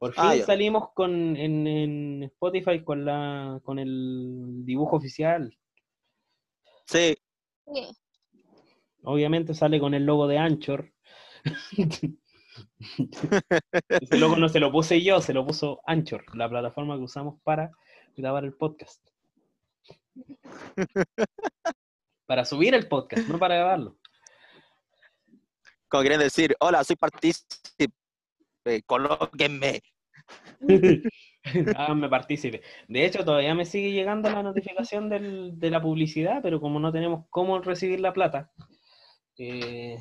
Por fin Ah, ya. salimos con, en, en Spotify con, la, con el dibujo oficial. Sí, Sí. Obviamente sale con el logo de Anchor. Ese logo no se lo puse yo, se lo puso Anchor, la plataforma que usamos para grabar el podcast. Para subir el podcast, no para grabarlo. como quieren decir, hola, soy partícipe, colóquenme. Háganme partícipe. De hecho, todavía me sigue llegando la notificación del- de la publicidad, pero como no tenemos cómo recibir la plata, eh,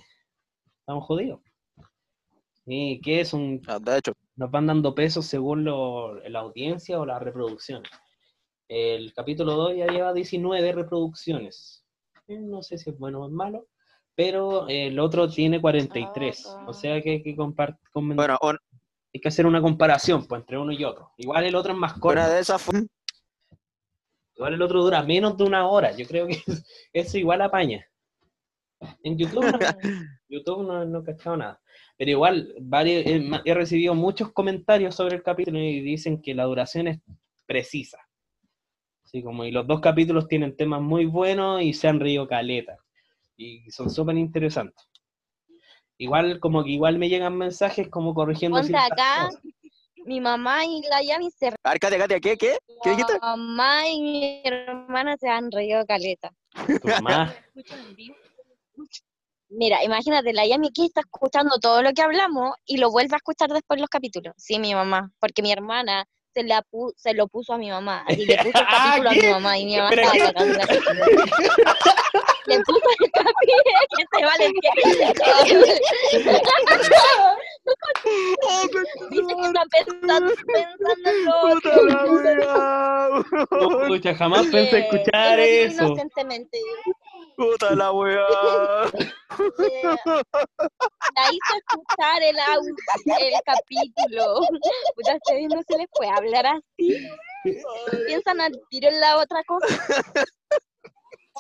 estamos jodidos. ¿Y qué es un Ah, De hecho, nos van dando pesos según lo- la audiencia o las reproducciones. El capítulo 2 ya lleva 19 reproducciones. No sé si es bueno o es malo, pero el otro tiene 43. O sea que hay que, compar- comen- bueno, un- hay que hacer una comparación pues, entre uno y otro. Igual el otro es más corto. una de esas fue... Igual el otro dura menos de una hora. Yo creo que eso igual apaña. En YouTube no, YouTube no, no he cachado nada. Pero igual, varios, he recibido muchos comentarios sobre el capítulo y dicen que la duración es precisa. Así como, y los dos capítulos tienen temas muy buenos y se han reído caleta. Y son súper interesantes. Igual, como que igual me llegan mensajes como corrigiendo ciertas acá. cosas. Mi mamá y la Yami se A ver, Katia, ¿qué? ¿Qué? ¿Qué dijiste? Mi mamá y mi hermana se han reído caleta. Tu mamá. Mira, imagínate, la Yami aquí está escuchando todo lo que hablamos y lo vuelve a escuchar después los capítulos. Sí, mi mamá, porque mi hermana se, la pu- se lo puso a mi mamá. Así le puso el Ah, a mi mamá y mi mamá estaba Le puso el capítulo que se vale Dice que está pensando, pensando en lo otro. Pucha, jamás pensé escuchar eso. Inocentemente. Puta la weá. la hizo escuchar el, el capítulo. Puta, a ustedes no se les puede hablar así. Piensan al tiro en la otra cosa.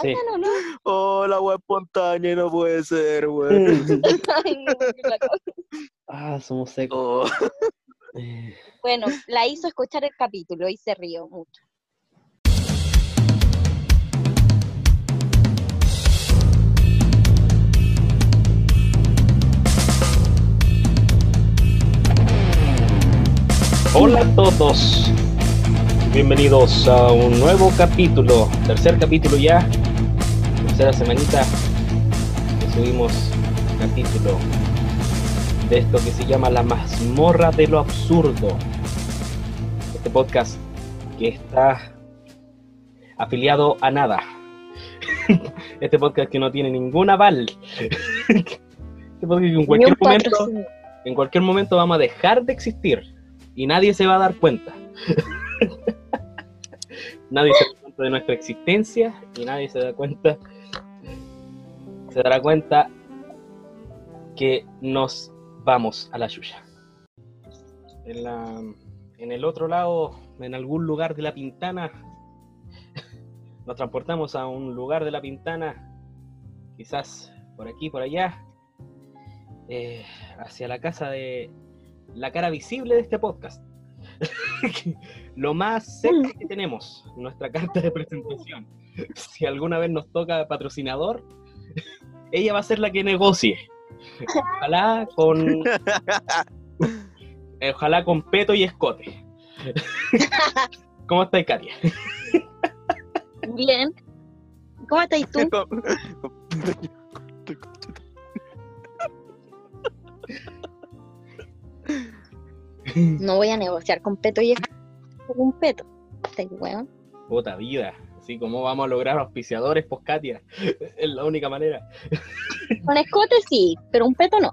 Sí. Oigan, ¿o no? Oh, la weá espontánea no puede ser, weón. Ay, no. Ah, somos secos. Oh. Eh, Bueno, la hizo escuchar el capítulo y se rió mucho. Hola a todos. Bienvenidos a un nuevo capítulo, tercer capítulo ya, tercera semanita que subimos capítulo de esto que se llama La mazmorra de lo absurdo. Este podcast que está afiliado a nada. Este podcast que no tiene ningún aval. Este podcast que en cualquier momento en cualquier momento vamos a dejar de existir y nadie se va a dar cuenta. Nadie se da cuenta de nuestra existencia y nadie se da cuenta, se dará cuenta que nos vamos a la yuya. En, la- en el otro lado, en algún lugar de la pintana, nos transportamos a un lugar de la pintana, quizás por aquí, por allá, eh, hacia la casa de la cara visible de este podcast. Lo más cerca que tenemos, nuestra carta de presentación. Si alguna vez nos toca patrocinador, ella va a ser la que negocie. Ojalá con. eh, Ojalá con peto y escote. ¿Cómo estás, Katia? Bien. ¿Cómo estás tú? No voy a negociar con Peto y es un Peto. Este weón. Puta vida. Así como vamos a lograr auspiciadores, pues Katia. Es la única manera. Con escote sí, pero un Peto no.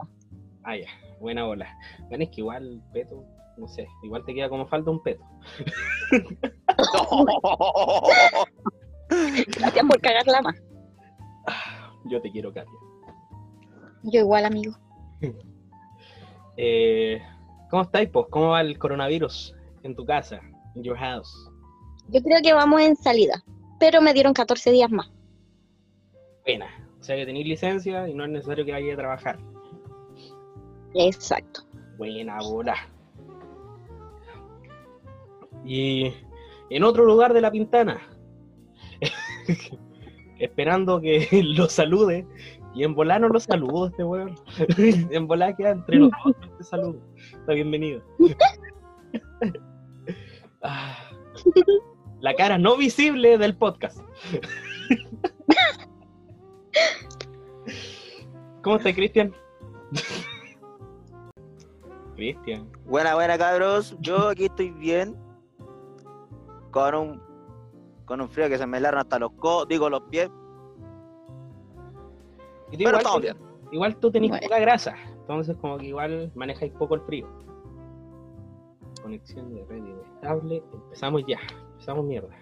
Ah, ya. Buena ola. Bueno, es que igual peto, no sé, igual te queda como falta un peto. Gracias por cagarla más. Yo te quiero, Katia. Yo igual, amigo. Eh, ¿Cómo estáis, pues? ¿Cómo va el coronavirus en tu casa, your house? Yo creo que vamos en salida, pero me dieron 14 días más. Buena. O sea que tenéis licencia y no es necesario que vayas a trabajar. Exacto. Buena bola. Y en otro lugar de la pintana, esperando que lo salude. Y en volar no lo saludo este weón. en volar queda entre los dos este saludo. Está bienvenido. Ah, la cara no visible del podcast. ¿Cómo estás, Cristian? Cristian. Buena, buena, cabros. Yo aquí estoy bien. Con un, con un frío que se me largan hasta los codos, digo los pies. Pero igual, estamos bien. igual tú tenés Bueno. poca grasa. Entonces, como que igual manejáis poco el frío. Conexión de red inestable. Empezamos ya. Empezamos mierda.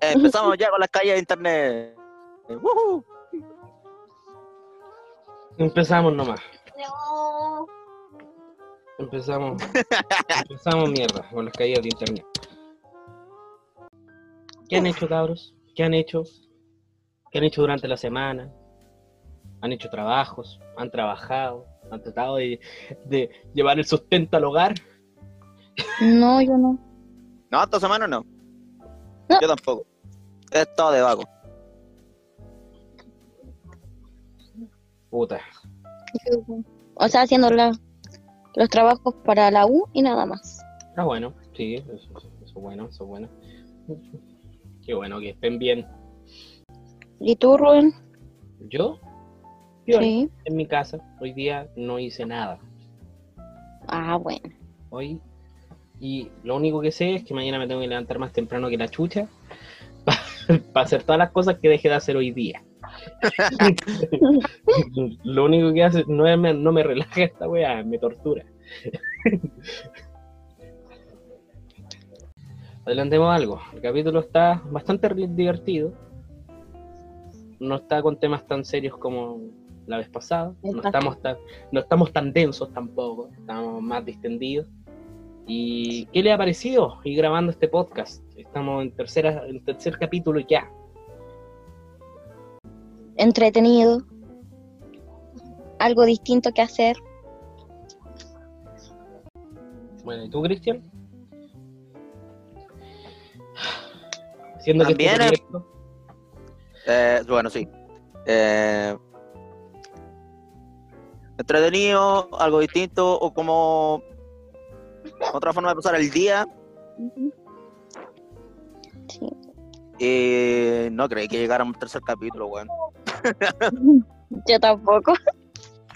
Empezamos ya con las calles de internet. ¡Woohoo! Empezamos nomás. No. Empezamos. empezamos mierda con las caídas de internet. ¿Qué han hecho, cabros? ¿Qué han hecho? ¿Qué han hecho durante la semana? ¿Han hecho trabajos? ¿Han trabajado? ¿Han tratado de, de llevar el sustento al hogar? No, yo no. No, esta semana no. No. Yo tampoco. He estado de vago. Puta. O sea, haciendo la- los trabajos para la U y nada más. Ah, bueno, sí, eso es bueno, eso es bueno. Qué bueno que estén bien. ¿Y tú, Rubén? Yo, Sí. en mi casa, hoy día no hice nada. Ah, bueno. Hoy, y lo único que sé es que mañana me tengo que levantar más temprano que la chucha para hacer todas las cosas que dejé de hacer hoy día. lo único que hace no, es, no me relaja esta weá, me tortura. Adelantemos algo. El capítulo está bastante divertido. No está con temas tan serios como la vez pasada. No estamos tan, no estamos tan densos tampoco. Estamos más distendidos. ¿Y qué le ha parecido ir grabando este podcast? Estamos en tercera, en tercer capítulo ya. Entretenido. Algo distinto que hacer. Bueno, ¿y tú, Cristian? Siendo que este También, eh, proyecto- Eh, bueno, sí. Eh, entretenido, algo distinto, o como otra forma de pasar el día. Sí. Y no creí que llegáramos al tercer capítulo, weón. Yo tampoco.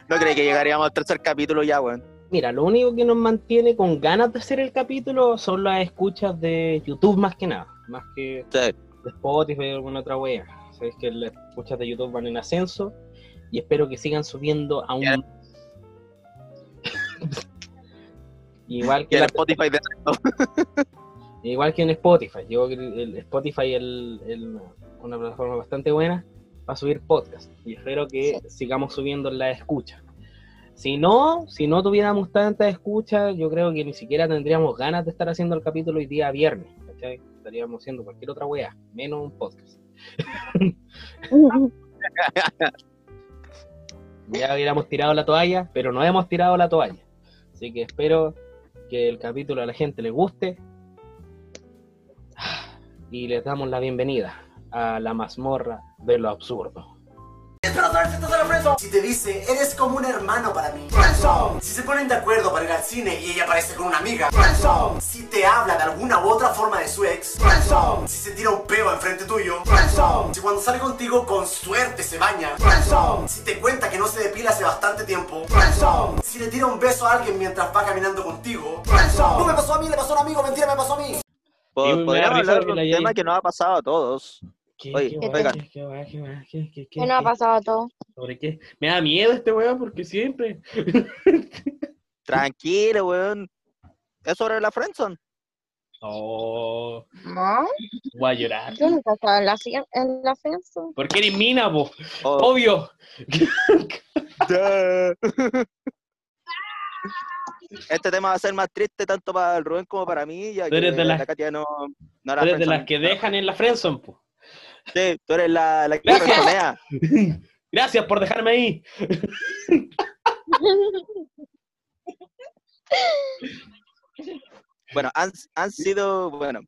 No creí que llegaríamos al tercer capítulo ya, weón. Mira, lo único que nos mantiene con ganas de hacer el capítulo son las escuchas de YouTube más que nada. Más que Sí. de Spotify o alguna otra wea. Sabes que las escuchas de YouTube van en ascenso y espero que sigan subiendo aún Ya. Igual que el la- Spotify de igual que en Spotify. Yo creo que el Spotify es el- el- una plataforma bastante buena para subir podcast y espero que sigamos subiendo la escucha. Si no, si no tuviéramos tantas escuchas, yo creo que ni siquiera tendríamos ganas de estar haciendo el capítulo hoy día viernes. ¿cachai? Estaríamos haciendo cualquier otra wea, menos un podcast. Ya hubiéramos tirado la toalla, pero no hemos tirado la toalla. Así que espero que el capítulo a la gente le guste. Y les damos la bienvenida a la mazmorra de lo absurdo. La friendzone. Si te dice, eres como un hermano para mí. Si se ponen de acuerdo para ir al cine y ella aparece con una amiga. Si te habla de alguna u otra forma de su ex. Si se tira un peo enfrente tuyo. Si cuando sale contigo con suerte se baña. Si te cuenta que no se depila hace bastante tiempo. Si le tira un beso a alguien mientras va caminando contigo. No me pasó a mí, le pasó a un amigo, mentira, me pasó a mí. Podríamos hablar que de un tema que nos ha pasado a todos. ¿Qué, Oye, qué, ¿qué guay, tal? qué, qué qué guay, qué- qué- qué- ¿Qué nos ha pasado a todos? ¿Sobre qué? Me da miedo este weón porque siempre. Tranquilo, weón. Es sobre la friendzone. Oh, No, voy a llorar. yo nunca estaba en la, en la friendzone. ¿Por qué eres mina, po? Oh, Obvio. Este tema va a ser más triste tanto para el Rubén como para mí, ya Tú que eres de las- la Katia no, no Tú eres de las que dejan en la friendzone, po. Sí, tú eres la, la que Gracias. Gracias por dejarme ahí. Bueno, han, han sido, bueno,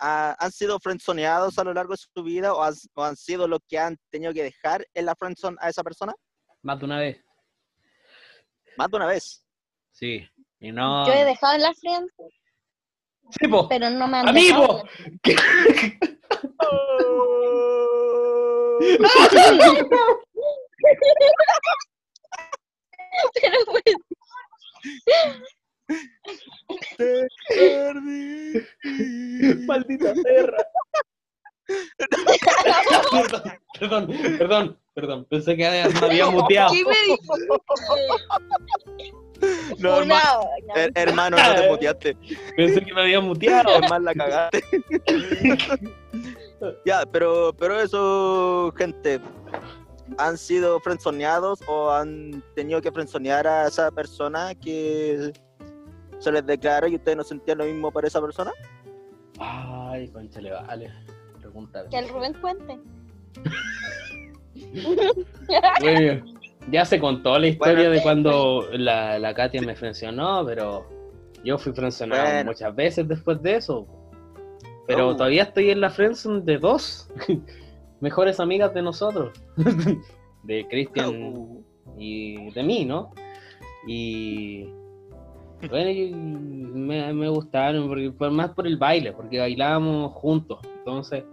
ha- han sido friendzoneados a lo largo de su vida o, has- o han sido los que han tenido que dejar en la friendzone a esa persona Más de una vez. más de una vez. Sí. Y no. Yo he dejado en la friend, Sí, po. pero no me han ¡Amigo! dejado. Pero pues, Maldita perra. perdón, perdón, perdón. Pensé que me había muteado. ¿qué me dijo? No, hermano, no. her- hermano, no te muteaste. Pensé que me había muteado. Además la cagaste. ya, pero, pero eso, gente, ¿han sido frenzoneados o han tenido que frenzonear a esa persona que se les declaró y ustedes no sentían lo mismo para esa persona? Ay, conchale, vale. Pregunta. Que el Rubén cuente. Bueno, ya se contó la historia Bueno, de cuando la, la Katia me frencionó, pero yo fui frencionado Bueno. muchas veces después de eso. Pero Oh. todavía estoy en la friendzone de dos mejores amigas de nosotros. de Cristian y de mí, ¿no? Y bueno, me, me gustaron, porque, por- más por el baile, porque bailábamos juntos. Entonces,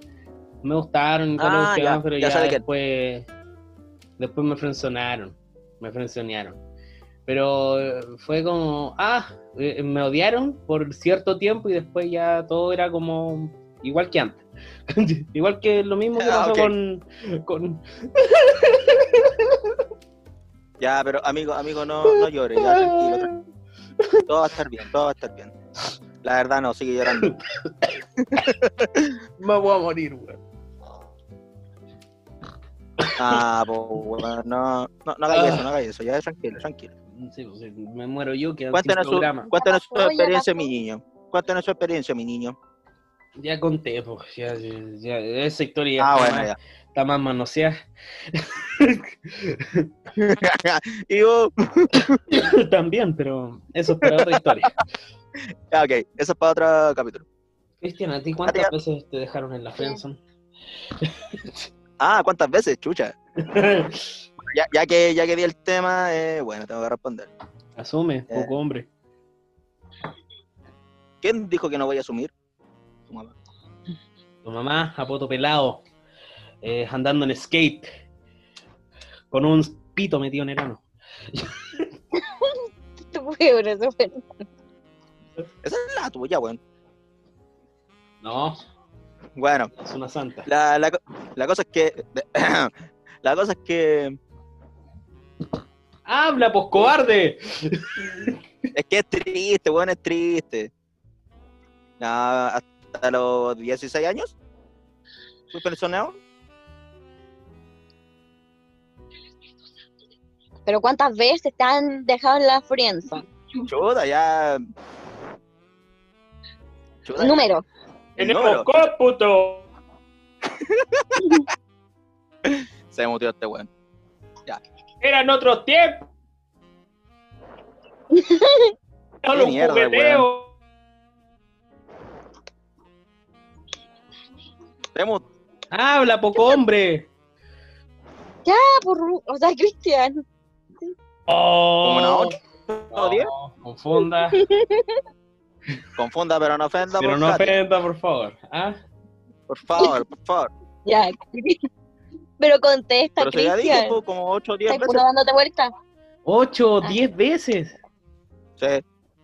me gustaron Ah, que ya, pero ya ya, sé de qué. Después, me frenzonearon, me frenzonearon. Pero fue como, ah, eh, me odiaron por cierto tiempo y después ya todo era como igual que antes. igual que lo mismo que Ah, pasó con, Ya, pero amigo, amigo, no, no llores, ya, tranquilo, tranquilo. Todo va a estar bien, todo va a estar bien. La verdad no, sigue llorando. Me voy a morir, weón. Ah, pues, bueno, no, no, no hagáis eso, no hagáis eso, ya, tranquilo, tranquilo. Sí, pues, sí, me muero yo, que Cuéntanos su, programa. cuéntanos su experiencia, mi niño. Cuéntanos su experiencia, mi niño. Ya conté, pues, ya, ya, ya, esa historia Ah, está, bueno, más, ya. está más manoseada. y vos, También, pero eso es para otra historia. ya, ok, eso es para otro capítulo. Cristian, ¿a ti cuántas veces te dejaron en la friendzone? Ah, ¿cuántas veces, chucha? Ya, ya que ya que di el tema, eh, bueno, tengo que responder. Asume, Eh. poco hombre. ¿Quién dijo que no voy a asumir? Tu mamá. Tu mamá, a poto pelado, eh, andando en skate, con un pito metido en el ano. Tu peor, eso fue. Esa es la tuya, weón. No, Bueno, es una santa. la, la, la cosa es que. la cosa es que. ¡Habla, pues cobarde! Es que es triste, weón, es triste. Hasta los 16 años. Fui personado. Pero ¿cuántas veces te han dejado en la friendzone? Chuta, ya. Chuta, Número. El número. cómputo! Se mutió este weón. Eran otros tiempos. Solo un mierda, jugueteo. Se mu- Habla, poco hombre. Ah, por, Ru- o sea, Cristian. Oh, una ocho, no, diez. confunda, Confunda, pero no ofenda, pero no ofenda, por favor. ¿Ah? por favor, por favor. Ya. Pero contesta, Pero ya Cristian. pues, como 8 o 10 ¿Estás veces. dándote vuelta? ¿Ocho o Ah. diez veces? Sí,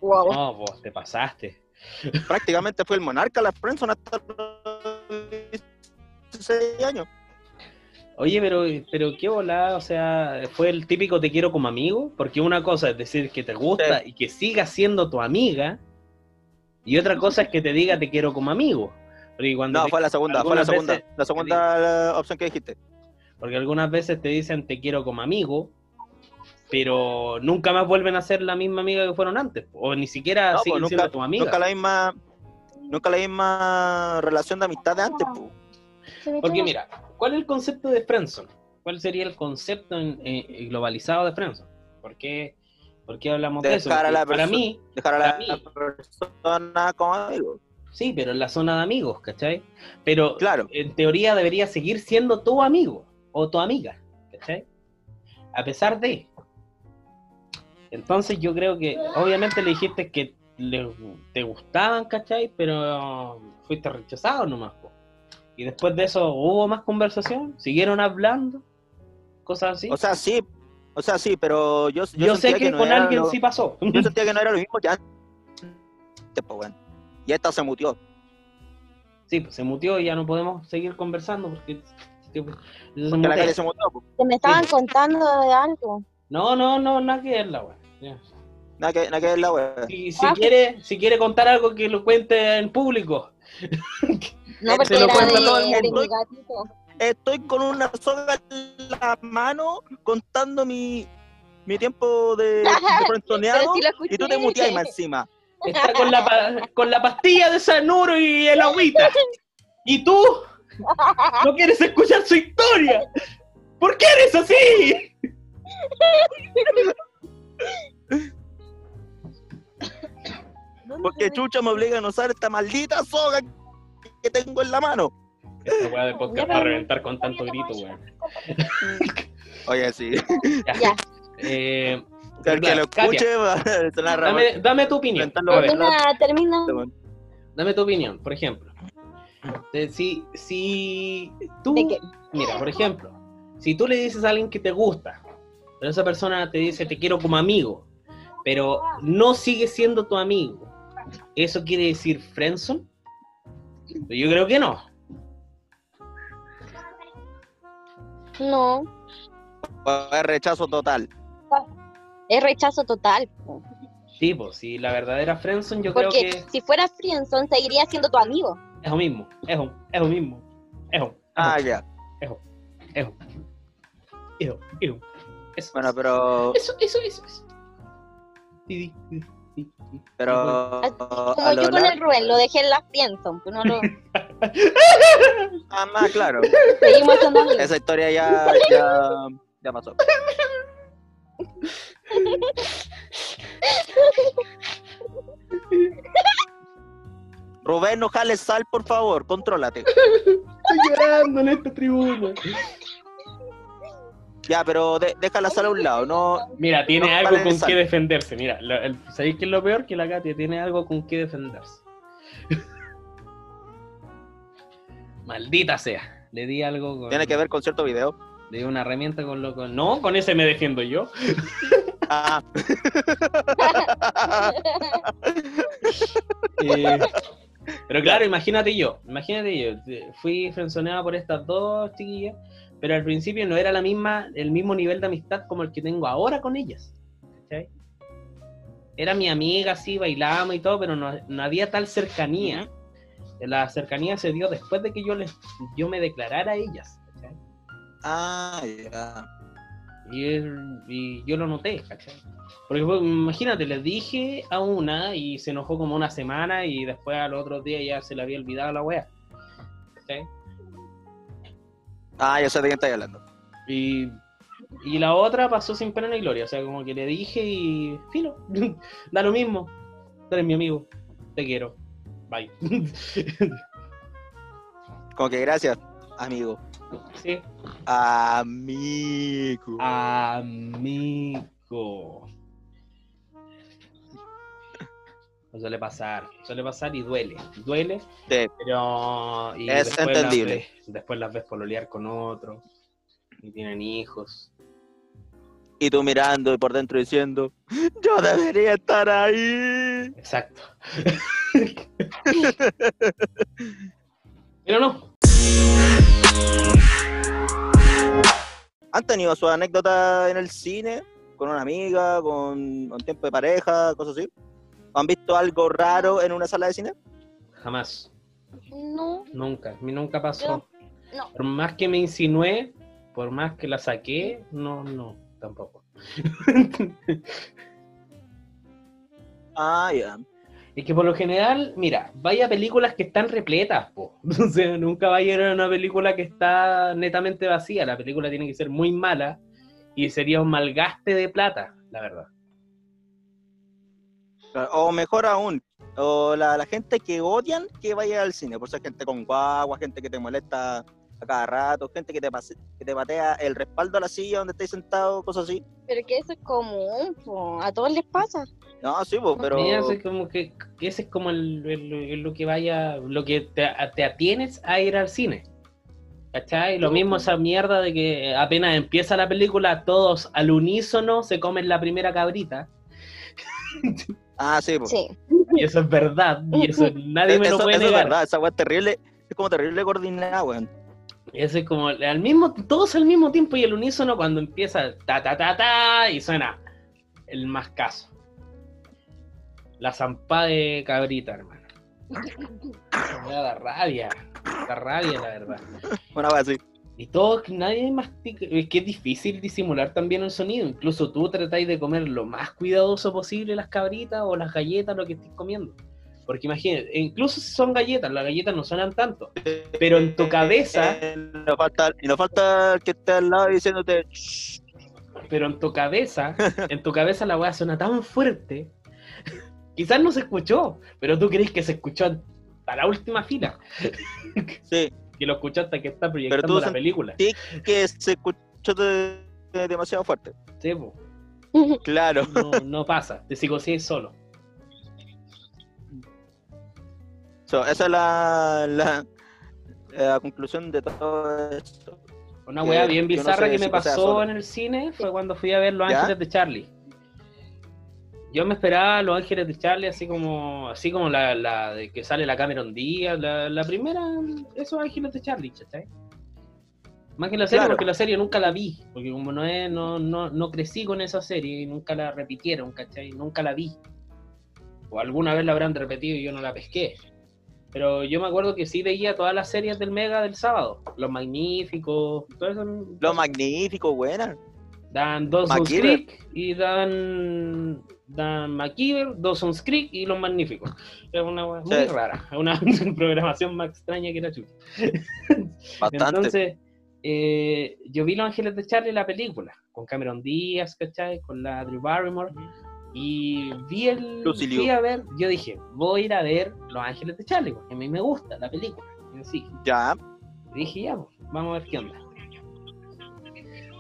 Wow. No, vos te pasaste. prácticamente fue el monarca de la Friendzone hasta los 16 años. Oye, pero, pero qué volada, o sea, fue el típico te quiero como amigo, porque una cosa es decir que te gusta y que siga siendo tu amiga, y otra cosa es que te diga te quiero como amigo. Porque cuando No, te- fue la segunda, fue la segunda, veces- la segunda opción que dijiste. Porque algunas veces te dicen te quiero como amigo, pero nunca más vuelven a ser la misma amiga que fueron antes, o ni siquiera No, siguen pues, siendo nunca, tu amiga. nunca la misma, nunca la misma relación de amistad de antes. pues. Se me Porque mira, ¿cuál es el concepto de friendzone? ¿Cuál sería el concepto en- eh, globalizado de friendzone? Porque ¿Por qué hablamos de eso? A la para mí, Dejar a la mí. persona como amigo. sí, pero en la zona de amigos, ¿cachai? Pero Claro. en teoría debería seguir siendo tu amigo o tu amiga, ¿cachai? A pesar de. Entonces yo creo que, obviamente le dijiste que le- te gustaban, ¿cachai? Pero fuiste rechazado nomás. po. Y después de eso hubo más conversación, siguieron hablando, cosas así. O sea, sí. O sea, sí, pero yo, yo, yo sé que, no con era alguien lo- sí pasó. Yo sentía que no era lo mismo que antes, pues, weón. Y esta se mutió. Sí, pues se mutió y ya no podemos seguir conversando porque... que- eso se Porque la calle se mutió, pues. Que me estaban contando de algo. No, no, no, nada que ver la weá. Ya. Nada que, nada que ver la wea. Si, si Ah. quiere, si quiere contar algo que lo cuente en público. No, porque se lo cuenta todo el mundo. Estoy con una soga la mano contando mi, mi tiempo de, de lo y tú te muteas más encima. Está con la, pa- con la pastilla de Sanuro y el agüita. Y tú no quieres escuchar su historia. ¿Por qué eres así? Porque Chucha me obliga a no usar esta maldita soga que tengo en la mano. Esta weá de podcast va a reventar con tanto grito, weón. Oye, sí. Ya. Ya. Eh, El que lo escuche dame, dame tu opinión. Inventarlo A ver, Termina, termina. dame tu opinión, por ejemplo. De si, si tú, mira, por ejemplo, si tú le dices a alguien que te gusta, pero esa persona te dice te quiero como amigo, pero no sigue siendo tu amigo, ¿eso quiere decir friendzone? Yo creo que no. No, Es rechazo total. es rechazo total. Sí, pues, si la verdadera friendzone yo Porque creo que si fuera Friendzone, seguiría siendo tu amigo. es lo mismo, es lo, es lo mismo, es lo, Ah, ya. es lo, es lo, es lo, es lo. Eso, Bueno, pero. eso, eso, eso, eso. Sí, sí, sí, sí, sí. Pero. Como a lo yo con el Rubén, lo dejé en la Friendzone. pues no lo Ah, más claro. seguimos siendo amigos. Esa historia ya, ya, ya pasó. Rubén, no jales sal, por favor, contrólate. Estoy llorando en esta tribuna. Ya, pero de- deja la sal a un lado, no. Mira, tiene No algo con qué defenderse. Mira, lo- el- ¿sabéis qué es lo peor? Que la Katia tiene algo con qué defenderse. Maldita sea. Le di algo con. Tiene que ver con cierto video. Le di una herramienta con lo con. No, con ese me defiendo yo. Ah, Eh, pero claro, imagínate yo, imagínate yo, fui frenzoneada por estas dos chiquillas, pero al principio no era la misma, el mismo nivel de amistad como el que tengo ahora con ellas. ¿cachai? Era mi amiga, sí, bailábamos y todo, pero no, no había tal cercanía. La cercanía se dio después de que yo les, yo me declarara a ellas. ¿cachai? ah, ya. Y, es- y yo lo noté, ¿cachai? Porque fue- imagínate, les dije a una y se enojó como una semana y después al otro día ya se le había olvidado la wea. ¿cachai? Ah, ya sé de quién estáis hablando. Y, y la otra pasó sin pena ni gloria, o sea, como que le dije y filo, da lo mismo. Tú eres mi amigo, te quiero. Bye. Como que gracias, amigo. sí. Amigo. Amigo. Suele pasar, suele pasar y duele, duele, Sí. pero y Es después entendible. Las ves, después las ves pololear con otro y tienen hijos. Y tú mirando y por dentro diciendo, yo debería estar ahí. Exacto. pero no, ¿Han tenido su anécdota en el cine? ¿Con una amiga? ¿Con un tiempo de pareja? ¿Cosas así? ¿Han visto algo raro en una sala de cine? jamás, No, nunca, a mí nunca pasó. no. Por más que me insinué, por más que la saqué, no, no, tampoco. Ah, ya. Es que por lo general, mira, vaya películas que están repletas, po. O sea, nunca vaya a ir a una película que está netamente vacía. La película tiene que ser muy mala y sería un malgaste de plata, la verdad. O mejor aún, o la, la gente que odian que vaya al cine, por ser gente con guagua, gente que te molesta a cada rato, gente que te, pase- que te patea el respaldo a la silla donde estés sentado, cosas así. Pero que eso es común, po, a todos les pasa. No, sí, pues, pero... Mira, ese es como que, que ese es como el, el- el- lo que vaya, lo que te, te atienes a ir al cine. ¿Cachai? Lo mismo esa mierda de que apenas empieza la película, todos al unísono se comen la primera cabrita. Ah, sí, pues. Sí. Y eso es verdad. Y eso nadie me eso, lo puede eso es negar. verdad, esa weá es terrible, es como terrible coordinada, weón. Ese es como al mismo, todos al mismo tiempo y el unísono cuando empieza ta ta ta ta y suena el más caso. La zampa de cabrita, hermano. Me da rabia, da rabia la verdad. Una weá así. Y todo, nadie mastica, es que es difícil disimular también el sonido. Incluso tú tratáis de comer lo más cuidadoso posible las cabritas o las galletas, lo que estés comiendo. Porque imagínate, incluso si son galletas, las galletas no suenan tanto. Pero en tu cabeza, Eh, falta, y no falta el que esté al lado diciéndote... Pero en tu cabeza, en tu cabeza la weá suena tan fuerte. Quizás no se escuchó, pero tú crees que se escuchó hasta la última fila. Sí, Que lo escuchó hasta que está proyectando tú la película. sí que se escuchó de- de- demasiado fuerte. Sí, po. Claro. no, no pasa, te psicosees solo. So, esa es la, la, la conclusión de todo esto. Una weá bien no bizarra sé que me pasó en el cine fue cuando fui a ver Los. Ángeles de Charlie. Yo me esperaba Los Ángeles de Charlie así como así como la, la de que sale la Cameron Díaz, la, la primera, esos Ángeles de Charlie, ¿cachai? Más que la serie, Claro. porque la serie nunca la vi, porque como no, es, no, no, no crecí con esa serie y nunca la repitieron, ¿cachai? Nunca la vi. O alguna vez la habrán repetido y yo no la pesqué. Pero yo me acuerdo que sí veía todas las series del Mega del sábado. Los Magníficos, todo eso. Lo magnífico, buena. Dan Dawson's MacGyver. Creek y dan, dan MacGyver, Dawson's Creek y Los Magníficos. Es una wea muy Sí. rara, una programación más extraña que la chucha. Bastante. Entonces, eh, yo vi Los Ángeles de Charlie, la película, con Cameron Díaz, ¿cachai? Con la Drew Barrymore. Y vi el. Lucy Liu. Fui a ver, yo dije, voy a ir a ver Los Ángeles de Charlie, porque a mí me gusta la película en sí. Ya. Y dije, ya, pues, vamos a ver qué onda.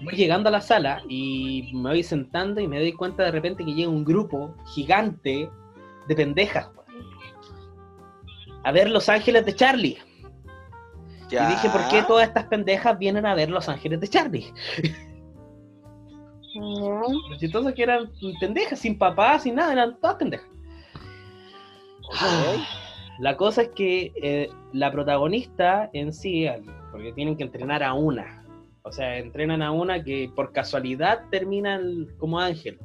Voy llegando a la sala y me voy sentando y me doy cuenta de repente que llega un grupo gigante de pendejas. A ver Los Ángeles de Charlie. ya. Y dije, ¿por qué todas estas pendejas vienen a ver Los Ángeles de Charlie? Mm, Lo chistoso es que eran pendejas, sin papá, sin nada, eran todas pendejas. La cosa es que eh, la protagonista en sí, porque tienen que entrenar a una, o sea, entrenan a una que por casualidad termina el- como ángel.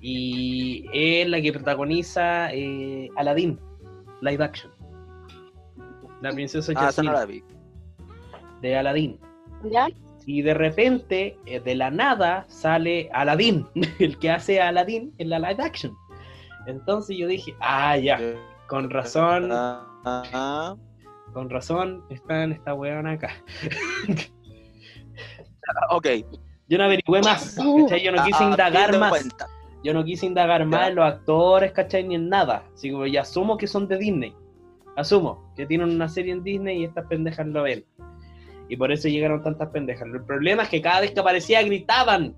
Y es la que protagoniza eh, Aladdin, live action. La princesa Ah, de Aladdin. ¿Ya? Y de repente, eh, de la nada, sale Aladdin, el que hace a Aladdin en la live action. Entonces yo dije, ah, ya, con razón, Ah, ah, con razón, están esta weona acá. ok. Yo no averigüé más, ¿cachai? Yo no quise Ah, indagar más. cuenta. Yo no quise indagar más Ya. en los actores, ¿cachai? Ni en nada. Así como ya asumo que son de Disney. Asumo que tienen una serie en Disney y estas pendejas lo ven. Y por eso llegaron tantas pendejas. El problema es que cada vez que aparecía gritaban.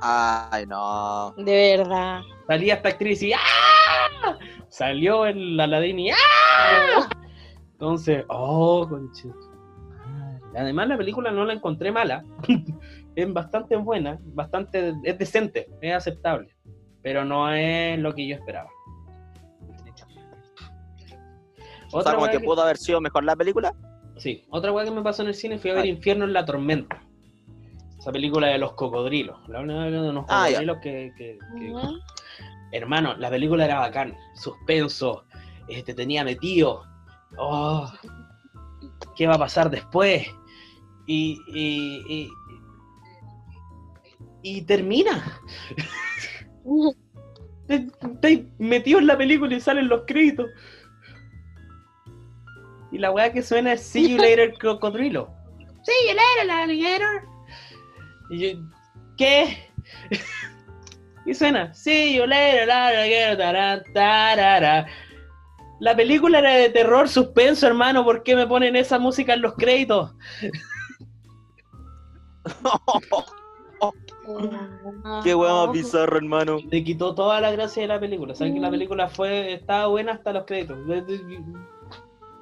Ay, no. De verdad. Salía esta actriz y ¡ah! Salió el Aladdin y ¡ah! Entonces, oh, conchito. Además, la película no la encontré mala. es bastante buena, bastante, es decente, es aceptable. Pero no es lo que yo esperaba. O sea, como que que- pudo haber sido mejor la película. Sí, otra weá que me pasó en el cine fui a ver Ay. Infierno en la Tormenta. Esa película de los cocodrilos. La única de unos Ah, ya. cocodrilos que. Hermano, la película era bacán. Suspenso. eh, te tenía metido. Oh, ¿Qué va a pasar después? Y, y, y, y termina. Te- Estás metido en la película y salen los créditos. Y la weá que suena es See You Later Cocodrilo. See you later, alligator. Y yo, ¿qué? Y suena, sí, yo le la, la, quiero, tará, tarara. La película era de terror, suspenso, hermano. ¿Por qué me ponen esa música en los créditos? Qué hueá más bizarro, hermano. Le quitó toda la gracia de la película. Saben que la película fue estaba buena hasta los créditos.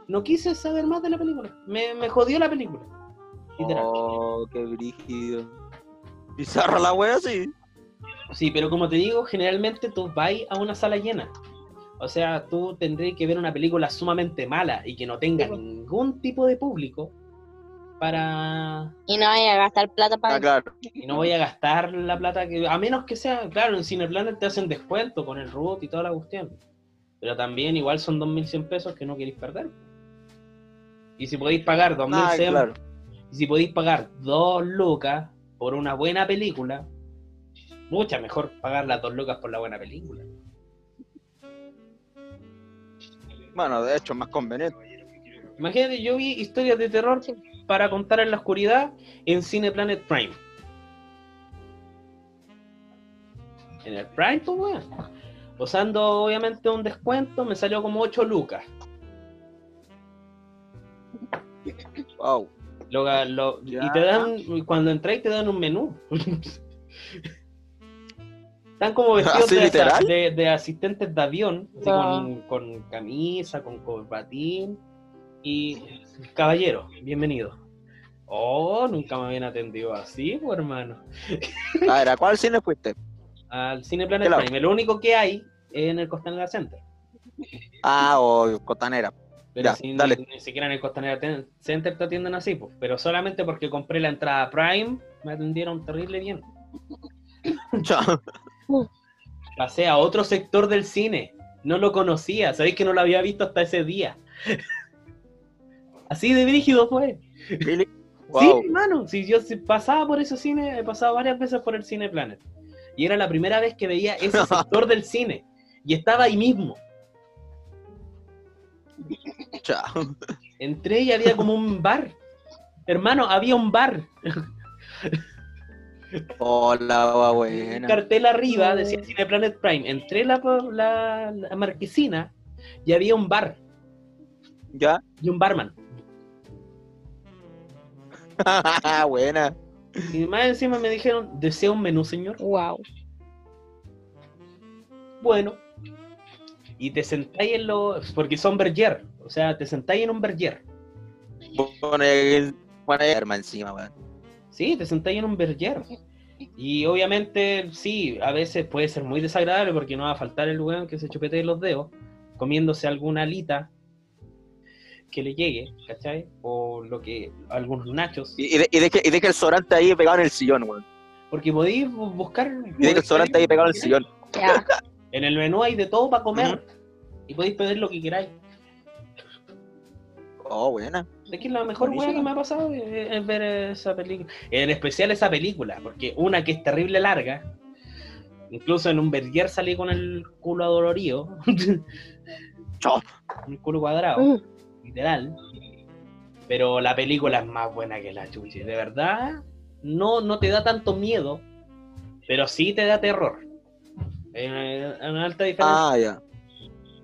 No quise saber más de la película. Me, me jodió la película. Literal. Oh, qué brígido. Bizarra la wea, sí. Sí, pero como te digo, generalmente tú vas a una sala llena. O sea, tú tendrías que ver una película sumamente mala y que no tenga ningún tipo de público para... Y no vaya a gastar plata para Ah, claro. Y no voy a gastar la plata que... A menos que sea, claro, en Cineplanet te hacen descuento con el root y toda la cuestión. Pero también igual son 2.100 pesos que no queréis perder. Y si podéis pagar 2.100 Ah, claro. y si podéis pagar 2 lucas por una buena película, mucha mejor pagar las 2 lucas por la buena película. Bueno, de hecho, es más conveniente. Imagínate, yo vi historias de terror Sí. Para contar en la oscuridad en Cineplanet Prime. En el Prime, pues, weón. Usando obviamente un descuento, me salió como 8 lucas. Wow. Lo- lo- y te dan, cuando entráis te dan un menú. Están como vestidos ¿Así de, literal? de- de asistentes de avión, así con, con camisa, con corbatín. Y caballero, bienvenido. Oh, nunca me habían atendido así, pues, hermano. A ver, ¿a cuál cine fuiste? Al Cine Planet Claro. Prime. Lo único que hay es en el Costanera Center. Ah, o Costanera. Pero Ya, si dale. Ni, ni siquiera en el Costanera Center te atienden así, pues. Pero solamente porque compré la entrada Prime, me atendieron terrible bien. Chao. Pasé a otro sector del cine. No lo conocía. Sabéis que no lo había visto hasta ese día. Así de brígido fue. Really? Sí, hermano. Si yo pasaba por ese cine, he pasado varias veces por el Cine Planet. Y era la primera vez que veía ese sector del cine. Y estaba ahí mismo. Chao. Entré y había como un bar. Hermano, había un bar. Hola, Un buena. cartel arriba decía Cine Planet Prime. Entré la, la, la marquesina y había un bar ¿Ya? y un barman. buena. Y más encima me dijeron, ¿desea un menú, señor? Wow. Bueno. Y te sentáis en los... Porque son berger. O sea, te sentáis en un berger. Pone, pone arma encima, weón. Sí, te sentáis en un berger. Y obviamente, sí, a veces puede ser muy desagradable porque no va a faltar el weón que se chupete los dedos comiéndose alguna alita que le llegue, ¿cachai? O lo que, algunos nachos. Y, y, de- y deja, y deja el sobrante ahí pegado en el sillón, weón. Porque podéis bu- buscar... Y deja el sobrante ahí pegado en el sillón. En el menú hay de todo para comer. Y podéis pedir lo que queráis. Oh, buena. Es que la mejor weá que me ha pasado es, es ver esa película. En especial esa película, porque una que es terrible larga. Incluso en un Berger salí con el culo adolorido. Chao. un culo cuadrado, Mm. Literal. Pero la película es más buena que la chuchi. De verdad, no, no te da tanto miedo, pero sí te da terror. Una alta diferencia. Ah, ya.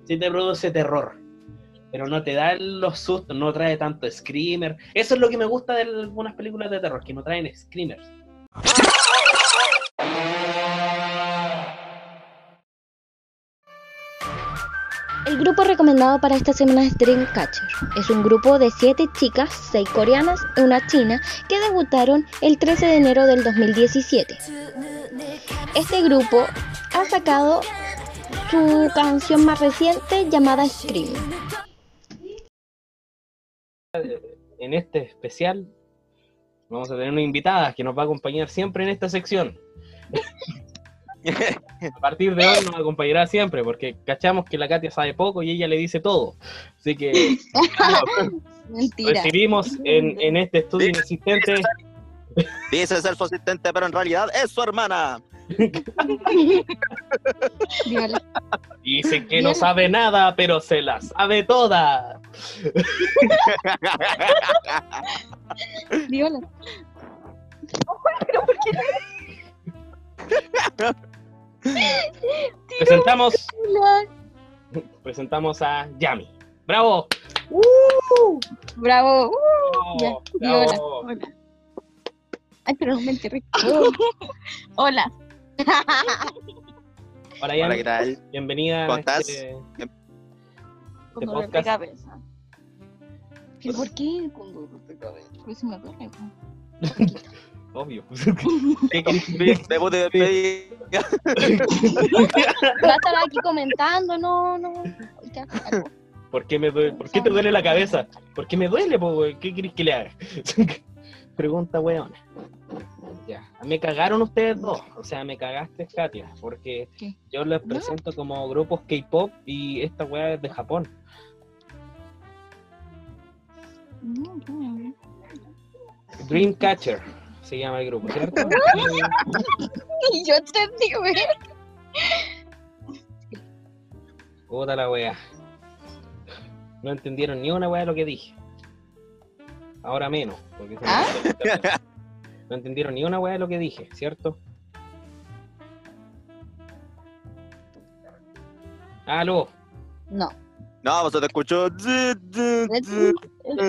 sí te produce terror. Pero no te da los sustos, no trae tanto screamer. Eso es lo que me gusta de algunas películas de terror, que no traen screamers. El grupo recomendado para esta semana es Dreamcatcher. Es un grupo de 7 chicas, 6 coreanas y una china, que debutaron el 13 de enero del 2017. Este grupo ha sacado su canción más reciente llamada Scream. En este especial vamos a tener una invitada que nos va a acompañar siempre en esta sección. A partir de hoy nos acompañará siempre, porque cachamos que la Katia sabe poco y ella le dice todo. Así que Mentira. recibimos en, en este estudio inexistente Dice ser su asistente, pero en realidad es su hermana. Dice que no sabe nada, pero se la sabe toda. Dígalo. Presentamos, presentamos a Yami. ¡Bravo! Bravo. ¡Bravo! Ya, y ¡Bravo! hola, hola. Ay, pero no me enterré. hola. Hola, Hola, Yami. ¿qué tal? Bienvenida ¿Cómo estás? este, Con dolor de cabeza. ¿Pero por qué con dolor de cabeza? Pues me duele. Obvio. Debut de despedida. Va a estar aquí comentando, no, no. ¿Por qué, me duele? ¿Por qué te duele la cabeza? ¿Por qué me duele, po? ¿Qué querés que le haga? Pregunta, weón. Ya. Me cagaron ustedes dos. O sea, me cagaste, Katia. Porque ¿Qué? yo les ¿No? presento como grupos K-pop y esta weá es de Japón. No, no. Dreamcatcher se llama el grupo, ¿cierto? Y yo te digo, ¿eh? Puta la weá. No entendieron ni una weá de lo que dije. Ahora menos. Porque ¿Ah? No entendieron ni una weá de lo que dije, ¿cierto? Aló. No. No, pues se te escuchó.